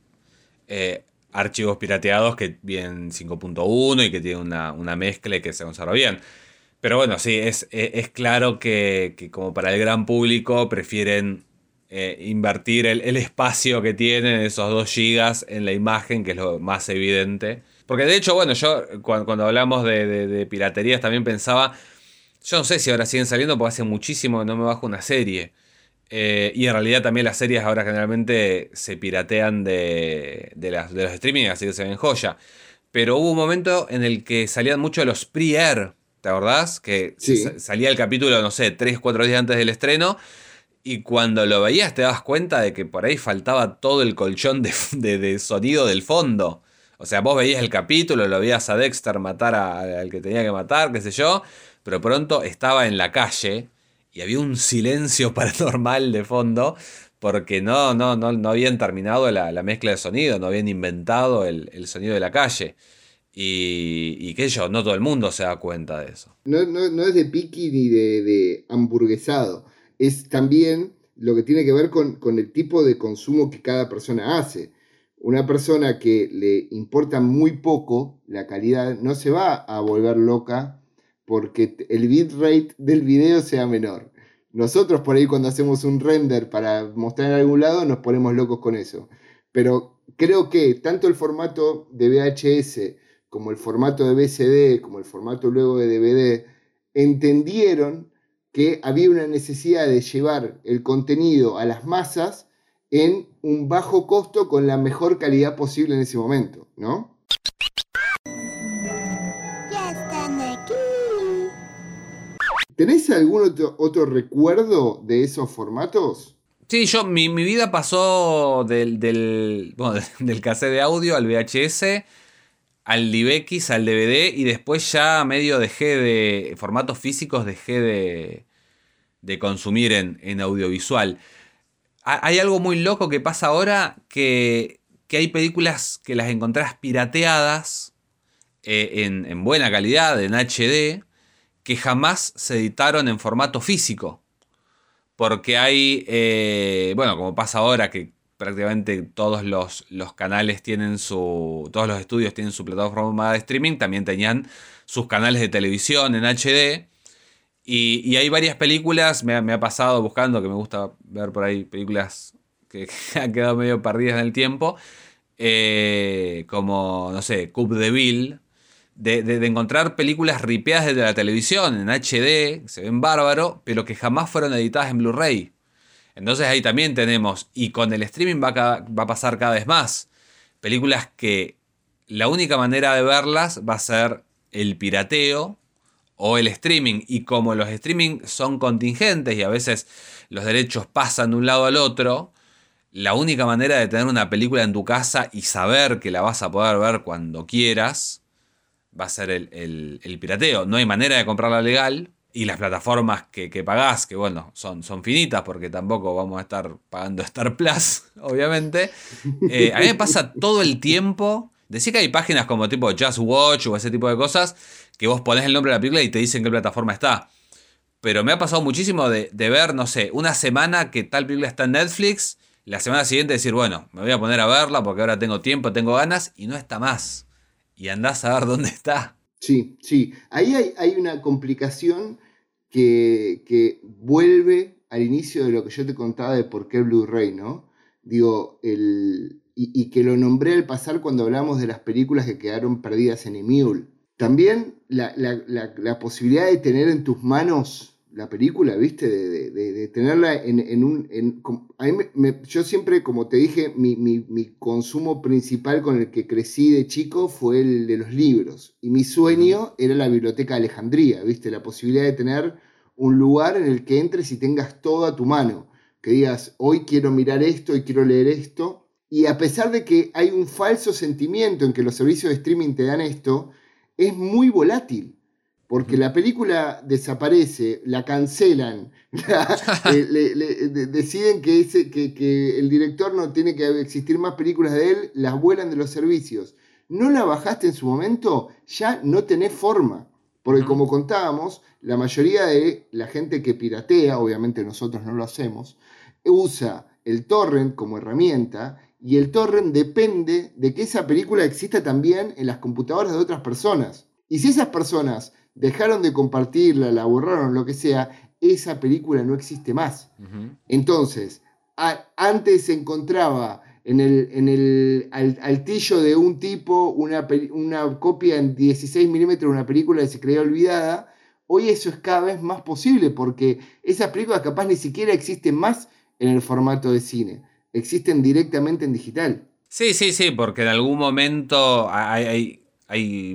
eh, archivos pirateados que vienen 5.1 y que tienen una, mezcla y que se conserva bien. Pero bueno, sí, es, es, claro que, como para el gran público prefieren eh, invertir el, el, espacio que tienen esos 2 gigas en la imagen, que es lo más evidente. Porque de hecho, bueno, yo cuando, hablamos de, piraterías también pensaba, yo no sé si ahora siguen saliendo porque hace muchísimo que no me bajo una serie. Eh, y en realidad también las series ahora generalmente se piratean de, de, las, de los streaming, así que se ven joya. Pero hubo un momento en el que salían mucho los pre-air, ¿te acordás? Que salía el capítulo, no sé, 3, 4 días antes del estreno. Y cuando lo veías te das cuenta de que por ahí faltaba todo el colchón <laughs> de sonido del fondo. O sea, vos veías el capítulo, lo veías a Dexter matar al que tenía que matar, qué sé yo, pero pronto estaba en la calle y había un silencio <laughs> paranormal de fondo porque no, no, no, no habían terminado la, mezcla de sonido, no habían inventado el, sonido de la calle. Y, sé yo, no todo el mundo se da cuenta de eso. No, es de piqui ni de, hamburguesado, es también lo que tiene que ver con, con el tipo de consumo que cada persona hace una persona que le importa muy poco la calidad no se va a volver loca porque el bitrate del video sea menor. Nosotros por ahí cuando hacemos un render para mostrar en algún lado nos ponemos locos con eso. Pero creo que tanto el formato de VHS como el formato de BCD, como el formato luego de DVD, entendieron que había una necesidad de llevar el contenido a las masas en un bajo costo con la mejor calidad posible en ese momento, ¿no? ¿Tenés algún otro, recuerdo de esos formatos? Sí, yo, mi, vida pasó del, <laughs> del, cassette de audio al VHS, al DivX, al DVD, y después ya medio dejé de. formatos físicos dejé de, de consumir en, en audiovisual hay algo muy loco que pasa ahora que, hay películas que las encontrás pirateadas eh, en, buena calidad, en HD, que jamás se editaron en formato físico. Porque hay, eh, bueno, como pasa ahora que prácticamente todos los, los, canales tienen su, todos los estudios tienen su plataforma de streaming, también tenían sus canales de televisión en HD. Y, hay varias películas, me ha, pasado buscando, que me gusta ver por ahí películas que, <laughs> han quedado medio perdidas en el tiempo, eh, como, no sé, Coupe de Bill, de, encontrar películas ripeadas desde la televisión en HD, se ven bárbaro, pero que jamás fueron editadas en Blu-ray. Entonces ahí también tenemos, y con el streaming va va a pasar cada vez más, películas que la única manera de verlas va a ser el pirateo o el streaming. Y como los streaming son contingentes y a veces los derechos pasan de un lado al otro, la única manera de tener una película en tu casa y saber que la vas a poder ver cuando quieras va a ser el, pirateo. No hay manera de comprarla legal. Y las plataformas que, que, pagás, que bueno, son, son finitas porque tampoco vamos a estar pagando <laughs> Star Plus, obviamente. Eh, a mí me pasa todo el tiempo. Decía que hay páginas como tipo Just Watch o ese tipo de cosas que vos ponés el nombre de la película y te dicen qué plataforma está. Pero me ha pasado muchísimo de, ver, no sé, una semana que tal película está en Netflix, la semana siguiente decir, bueno, me voy a poner a verla porque ahora tengo tiempo, tengo ganas, y no está más. Y andás a ver dónde está. Sí, sí. Ahí hay, una complicación que, que, vuelve al inicio de lo que yo te contaba de por qué Blu-ray, ¿no? Digo, el, y, que lo nombré al pasar cuando hablamos de las películas que quedaron perdidas en Emule. También la, posibilidad de tener en tus manos la película, ¿viste? De, tenerla en, un... yo siempre, como te dije, mi, mi, consumo principal con el que crecí de chico fue el de los libros. Y mi sueño era la Biblioteca de Alejandría, ¿viste? La posibilidad de tener un lugar en el que entres y tengas todo a tu mano. Que digas, hoy quiero mirar esto, hoy quiero leer esto. Y a pesar de que hay un falso sentimiento en que los servicios de streaming te dan esto, es muy volátil. Porque la película desaparece, la cancelan, <laughs> deciden que, ese, que, que, el director no tiene que existir más películas de él, las vuelan de los servicios. No la bajaste en su momento, ya no tenés forma. Porque como contábamos, la mayoría de la gente que piratea, obviamente nosotros no lo hacemos, usa el torrent como herramienta y el torrent depende de que esa película exista también en las computadoras de otras personas. Y si esas personas dejaron de compartirla, la borraron, lo que sea, esa película no existe más. Entonces, antes se encontraba en el, en el altillo de un tipo una, una copia en 16 milímetros de una película que se creía olvidada. Hoy eso es cada vez más posible porque esas películas capaz ni siquiera existen más en el formato de cine existen directamente en digital. Sí, sí, sí, porque en algún momento hay, hay,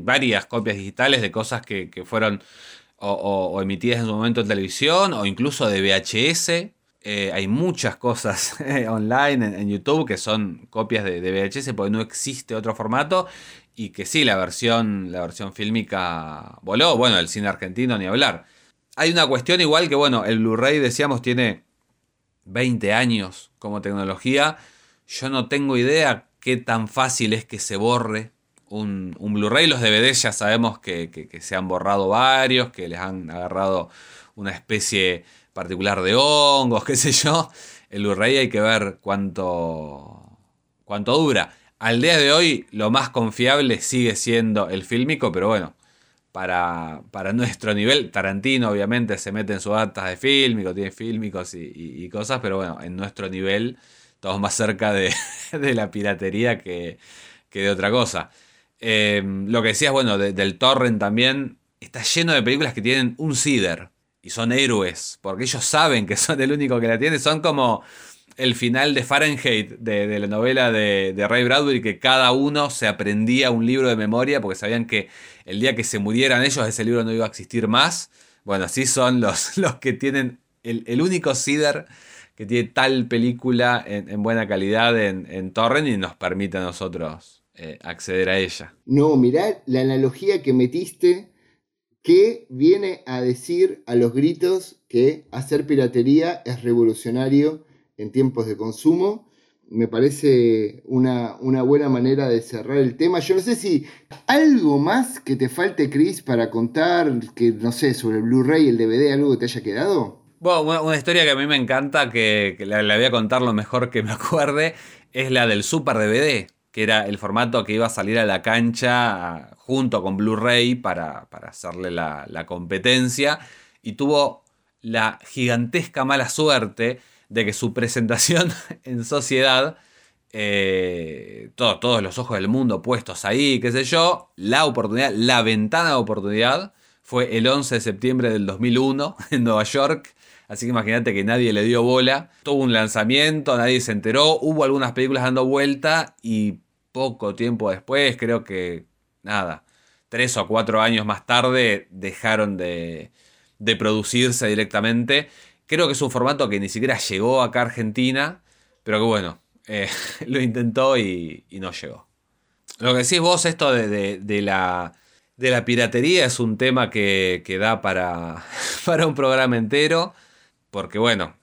varias copias digitales de cosas que, fueron o, emitidas en su momento en televisión o incluso de VHS. Eh, hay muchas cosas <laughs> online en, YouTube que son copias de, VHS porque no existe otro formato y que sí, la versión, la versión fílmica voló. Bueno, el cine argentino ni hablar. Hay una cuestión igual que, bueno, el Blu-ray decíamos tiene 20 años como tecnología, yo no tengo idea qué tan fácil es que se borre un, Blu-ray. Los DVDs ya sabemos que, se han borrado varios, que les han agarrado una especie particular de hongos, <laughs> qué sé yo. El Blu-ray hay que ver cuánto, cuánto dura. Al día de hoy lo más confiable sigue siendo el fílmico, pero bueno, para, para, nuestro nivel. Tarantino, obviamente, se mete en sus actas de fílmico, tiene fílmicos y, cosas, pero bueno, en nuestro nivel, estamos más cerca de, <laughs> la piratería que, de otra cosa. Em, lo que decías, bueno, del Torrent también, está lleno de películas que tienen un cider y son héroes, porque ellos saben que <laughs> son el único que la tiene, son como el final de Fahrenheit, de, la novela de, Ray Bradbury, que cada uno se aprendía un libro de memoria porque sabían que el día que se murieran ellos ese libro no iba a existir más. Bueno, así son los, <laughs> los que tienen el, único cider que tiene tal película en, buena calidad en, en, Torrent y nos permite a nosotros eh, acceder a ella. No, mirá la analogía que metiste que viene a decir a los gritos que hacer piratería es revolucionario en tiempos de consumo. Me parece una, buena manera de cerrar el tema. Yo no sé si algo más que te falte, Chris, para contar, que no sé, sobre el Blu-ray, el DVD, algo que te haya quedado. Bueno, una, historia que a mí me encanta, que, la, voy a contar lo mejor que me acuerde, es la del Super DVD, que era el formato que iba a salir a la cancha junto con Blu-ray para, hacerle la, la competencia. Y tuvo la gigantesca mala suerte de que su presentación <laughs> en sociedad, eh, todos los ojos del mundo puestos ahí, qué sé yo, la oportunidad, la ventana de oportunidad fue el 11 de septiembre del 2001 <laughs> en Nueva York. Así que imagínate que nadie le dio bola. Tuvo un lanzamiento, nadie se enteró. Hubo algunas películas dando vuelta y poco tiempo después, creo que nada, tres o cuatro años más tarde, dejaron de, de producirse directamente. Creo que es un formato que ni siquiera llegó acá a Argentina, pero que bueno, eh, <laughs> lo intentó y, no llegó. Lo que decís vos, esto de, la, de la piratería es un tema que, da para, <laughs> para un programa entero, porque bueno,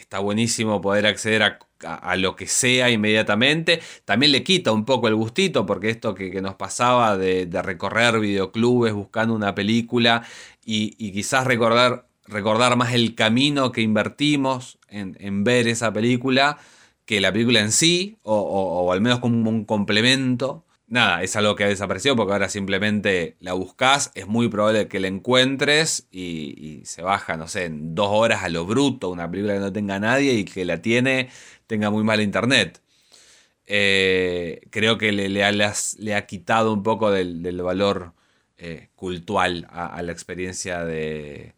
está buenísimo poder acceder a, lo que sea inmediatamente. También le quita un poco el gustito, porque esto que, nos pasaba de, recorrer videoclubes buscando una película y, y, quizás recordar recordar más el camino que invertimos en, ver esa película que la película en sí, o, al menos como un complemento. Nada, es algo que ha desaparecido porque ahora simplemente la buscas, es muy probable que la encuentres y, se baja, no sé, en dos horas a lo bruto, una película que no tenga nadie y que la tiene tenga muy mal internet. eh, creo que le, le, ha, le, ha, quitado un poco del, del valor eh, cultural a, la experiencia de,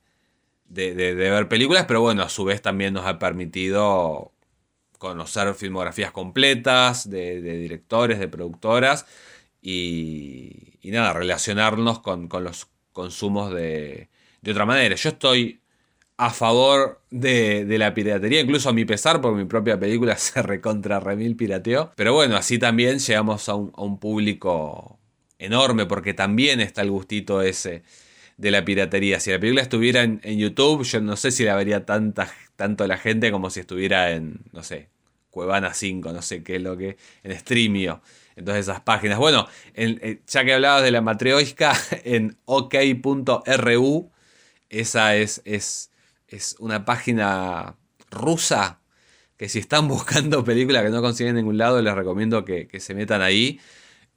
de, de, ver películas, pero bueno, a su vez también nos ha permitido conocer filmografías completas de, directores, de productoras y, y nada, relacionarnos con, con los consumos de, de, otra manera. Yo estoy a favor de, de, la piratería, incluso a mi pesar, porque mi propia película <laughs> se recontra remil pirateó. Pero bueno, así también llegamos a un, a un público enorme, porque también está el gustito ese de la piratería. Si la película estuviera en, YouTube, yo no sé si la vería tanta, tanto la gente como si estuviera en, no sé, Cuevana 5, no sé qué es lo que, en Streamio. Entonces esas páginas. Bueno, en, en, ya que hablabas de la matrioshka, <laughs> en ok.ru, esa es, es, es una página rusa que si están <laughs> buscando películas que no consiguen en ningún lado, les recomiendo que, que se metan ahí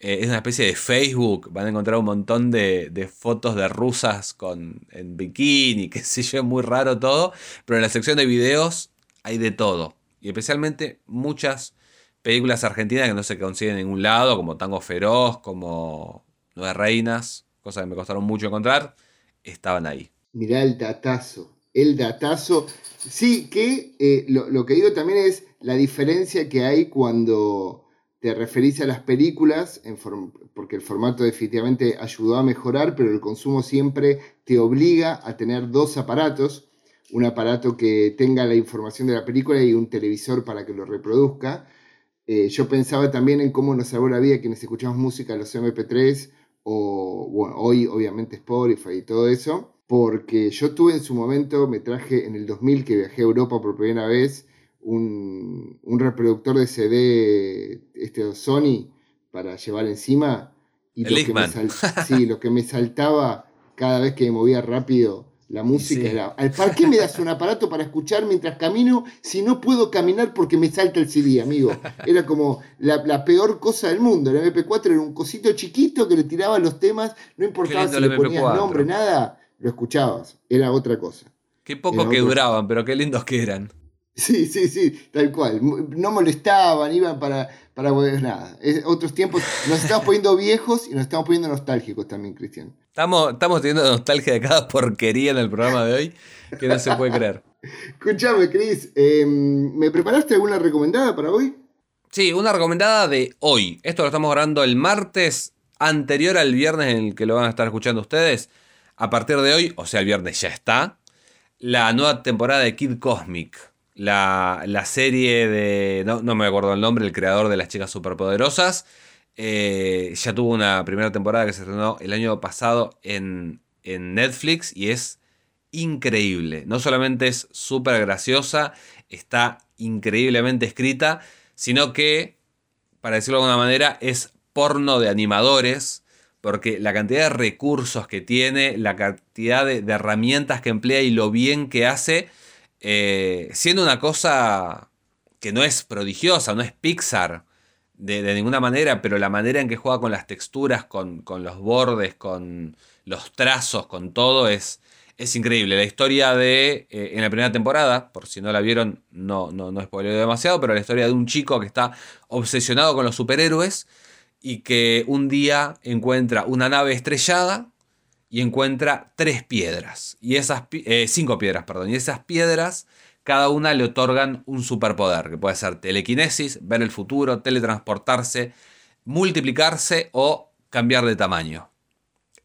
eh, es una especie de Facebook. Van a encontrar un montón de, de, fotos de rusas con, en bikini, <laughs> qué sé yo, muy raro todo. Pero en la sección de videos hay de todo. Y especialmente muchas películas argentinas que no se consiguen en ningún lado, como Tango Feroz, como Nueve Reinas, cosas que me costaron mucho encontrar, estaban ahí. Mirá el datazo, el datazo. Sí, que eh, lo, lo que digo también es la diferencia que hay cuando te referís a las películas, porque el formato definitivamente ayudó a mejorar, pero el consumo siempre te obliga a tener dos aparatos, un aparato que tenga la información de la película y un televisor para que lo reproduzca. Eh, yo pensaba también en cómo nos salvó la vida quienes escuchamos música, los MP3, o hoy obviamente Spotify y todo eso, porque yo tuve en su momento, me traje en el 2000 que viajé a Europa por primera vez, un, un, reproductor de CD este, Sony para llevar encima. Y lo que, sal, <laughs> sí, lo que, me saltaba cada vez que me movía rápido la música sí. era, ¿para qué me das un aparato para escuchar mientras camino si no puedo caminar porque me salta el CD, amigo? Era como la, la peor cosa del mundo. El MP4 era un cosito chiquito que le tiraba los temas, no importaba si le ponías MP4. nombre, nada, lo escuchabas, era otra cosa. Qué poco era que duraban, pero qué lindos que eran. Sí, sí, sí, tal cual. No molestaban, iban para, para nada. Es, otros tiempos nos estamos poniendo viejos y nos estamos poniendo nostálgicos también, Cristian. Estamos, estamos teniendo nostalgia de cada porquería en el programa de hoy que no se puede creer. Escúchame, Cris, eh, ¿me preparaste alguna recomendada para hoy? Sí, una recomendada de hoy. Esto lo estamos grabando el martes anterior al viernes en el que lo van a estar escuchando ustedes. A partir de hoy, o sea, el viernes ya está, la nueva temporada de Kid Cosmic la, la serie de. No, no, me acuerdo el nombre, el creador de las chicas superpoderosas. Eh, ya tuvo una primera temporada que se estrenó el año pasado en, en Netflix y es increíble. No solamente es súper graciosa, está increíblemente escrita, sino que, para decirlo de alguna manera, es porno de animadores. Porque la cantidad de recursos que tiene, la cantidad de, de herramientas que emplea y lo bien que hace, eh, siendo una cosa que no es prodigiosa, no es Pixar de, ninguna manera, pero la manera en que juega con las texturas, con, con los bordes, con los trazos, con todo, es, es increíble. La historia de, eh, en la primera temporada, por si no la vieron, no, no, no spoileo demasiado, pero la historia de un chico que está obsesionado con los superhéroes y que un día encuentra una nave estrellada y encuentra tres piedras. Y esas eh, cinco piedras, perdón. Y esas piedras, cada una le otorgan un superpoder, que puede ser telequinesis, ver el futuro, teletransportarse, multiplicarse o cambiar de tamaño.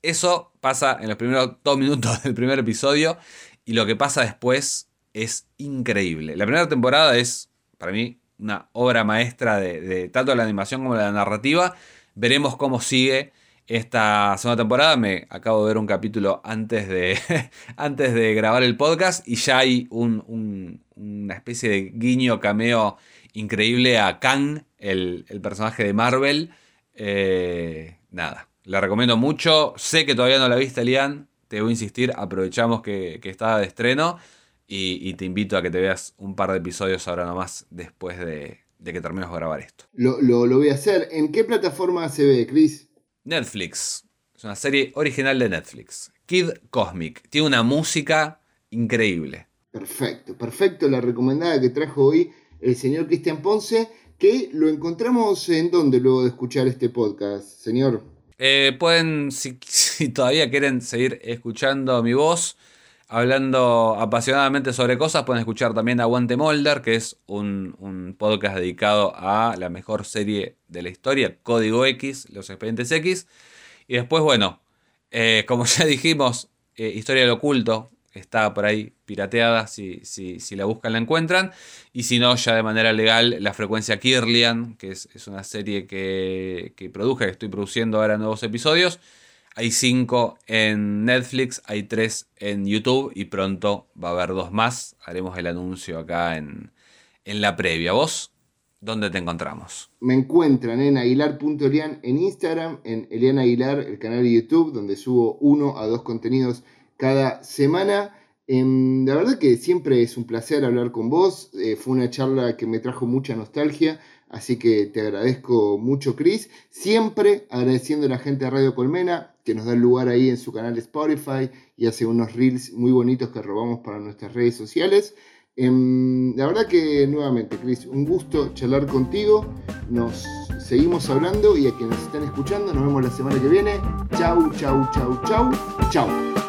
Eso pasa en los primeros dos minutos <laughs> del primer episodio y lo que pasa después es increíble. La primera temporada es, para mí, una obra maestra de, de tanto la animación como la narrativa. Veremos cómo sigue esta segunda temporada. Me acabo de ver un capítulo antes de, <laughs> antes de grabar el podcast y ya hay un, un, una especie de guiño cameo increíble a Kang, el, personaje de Marvel. Eh, nada, la recomiendo mucho. Sé que todavía no la viste, Lian. Te voy a insistir, aprovechamos que, que está de estreno y, te invito a que te veas un par de episodios ahora nomás después de, que termines de grabar esto. Lo, lo, lo voy a hacer. ¿En qué plataforma se ve, Chris? Netflix. Es una serie original de Netflix. Kid Cosmic. Tiene una música increíble. Perfecto, perfecto. La recomendada que trajo hoy el señor Cristian Ponce. que lo encontramos en donde luego de escuchar este podcast, señor. Eh, pueden, si, <laughs> si todavía quieren seguir escuchando mi voz, hablando apasionadamente sobre cosas, pueden escuchar también Aguante Molder, que es un, un podcast dedicado a la mejor serie de la historia, Código X, los expedientes X. Y después, bueno, eh, como ya dijimos, eh, Historia del Oculto está por ahí pirateada, si, si, si, la buscan la encuentran. Y si no, ya de manera legal, La Frecuencia Kirlian, que es, es una serie que, que produje, que estoy produciendo ahora nuevos episodios. Hay cinco en Netflix, hay tres en YouTube y pronto va a haber dos más. Haremos el anuncio acá en, en la previa. ¿Vos? ¿Dónde te encontramos? Me encuentran en aguilar.elian en Instagram, en Elian Aguilar, el canal de YouTube, donde subo uno a dos contenidos cada semana. Eh, la verdad que siempre es un placer hablar con vos. Eh, fue una charla que me trajo mucha nostalgia. Así que te agradezco mucho, Chris. Siempre agradeciendo a la gente de Radio Colmena, que nos da el lugar ahí en su canal Spotify y hace unos reels muy bonitos que robamos para nuestras redes sociales. Eh, la verdad que nuevamente, Chris, un gusto charlar contigo. Nos seguimos hablando y a quienes nos están escuchando, nos vemos la semana que viene. Chau, chau, chau, chau, chau.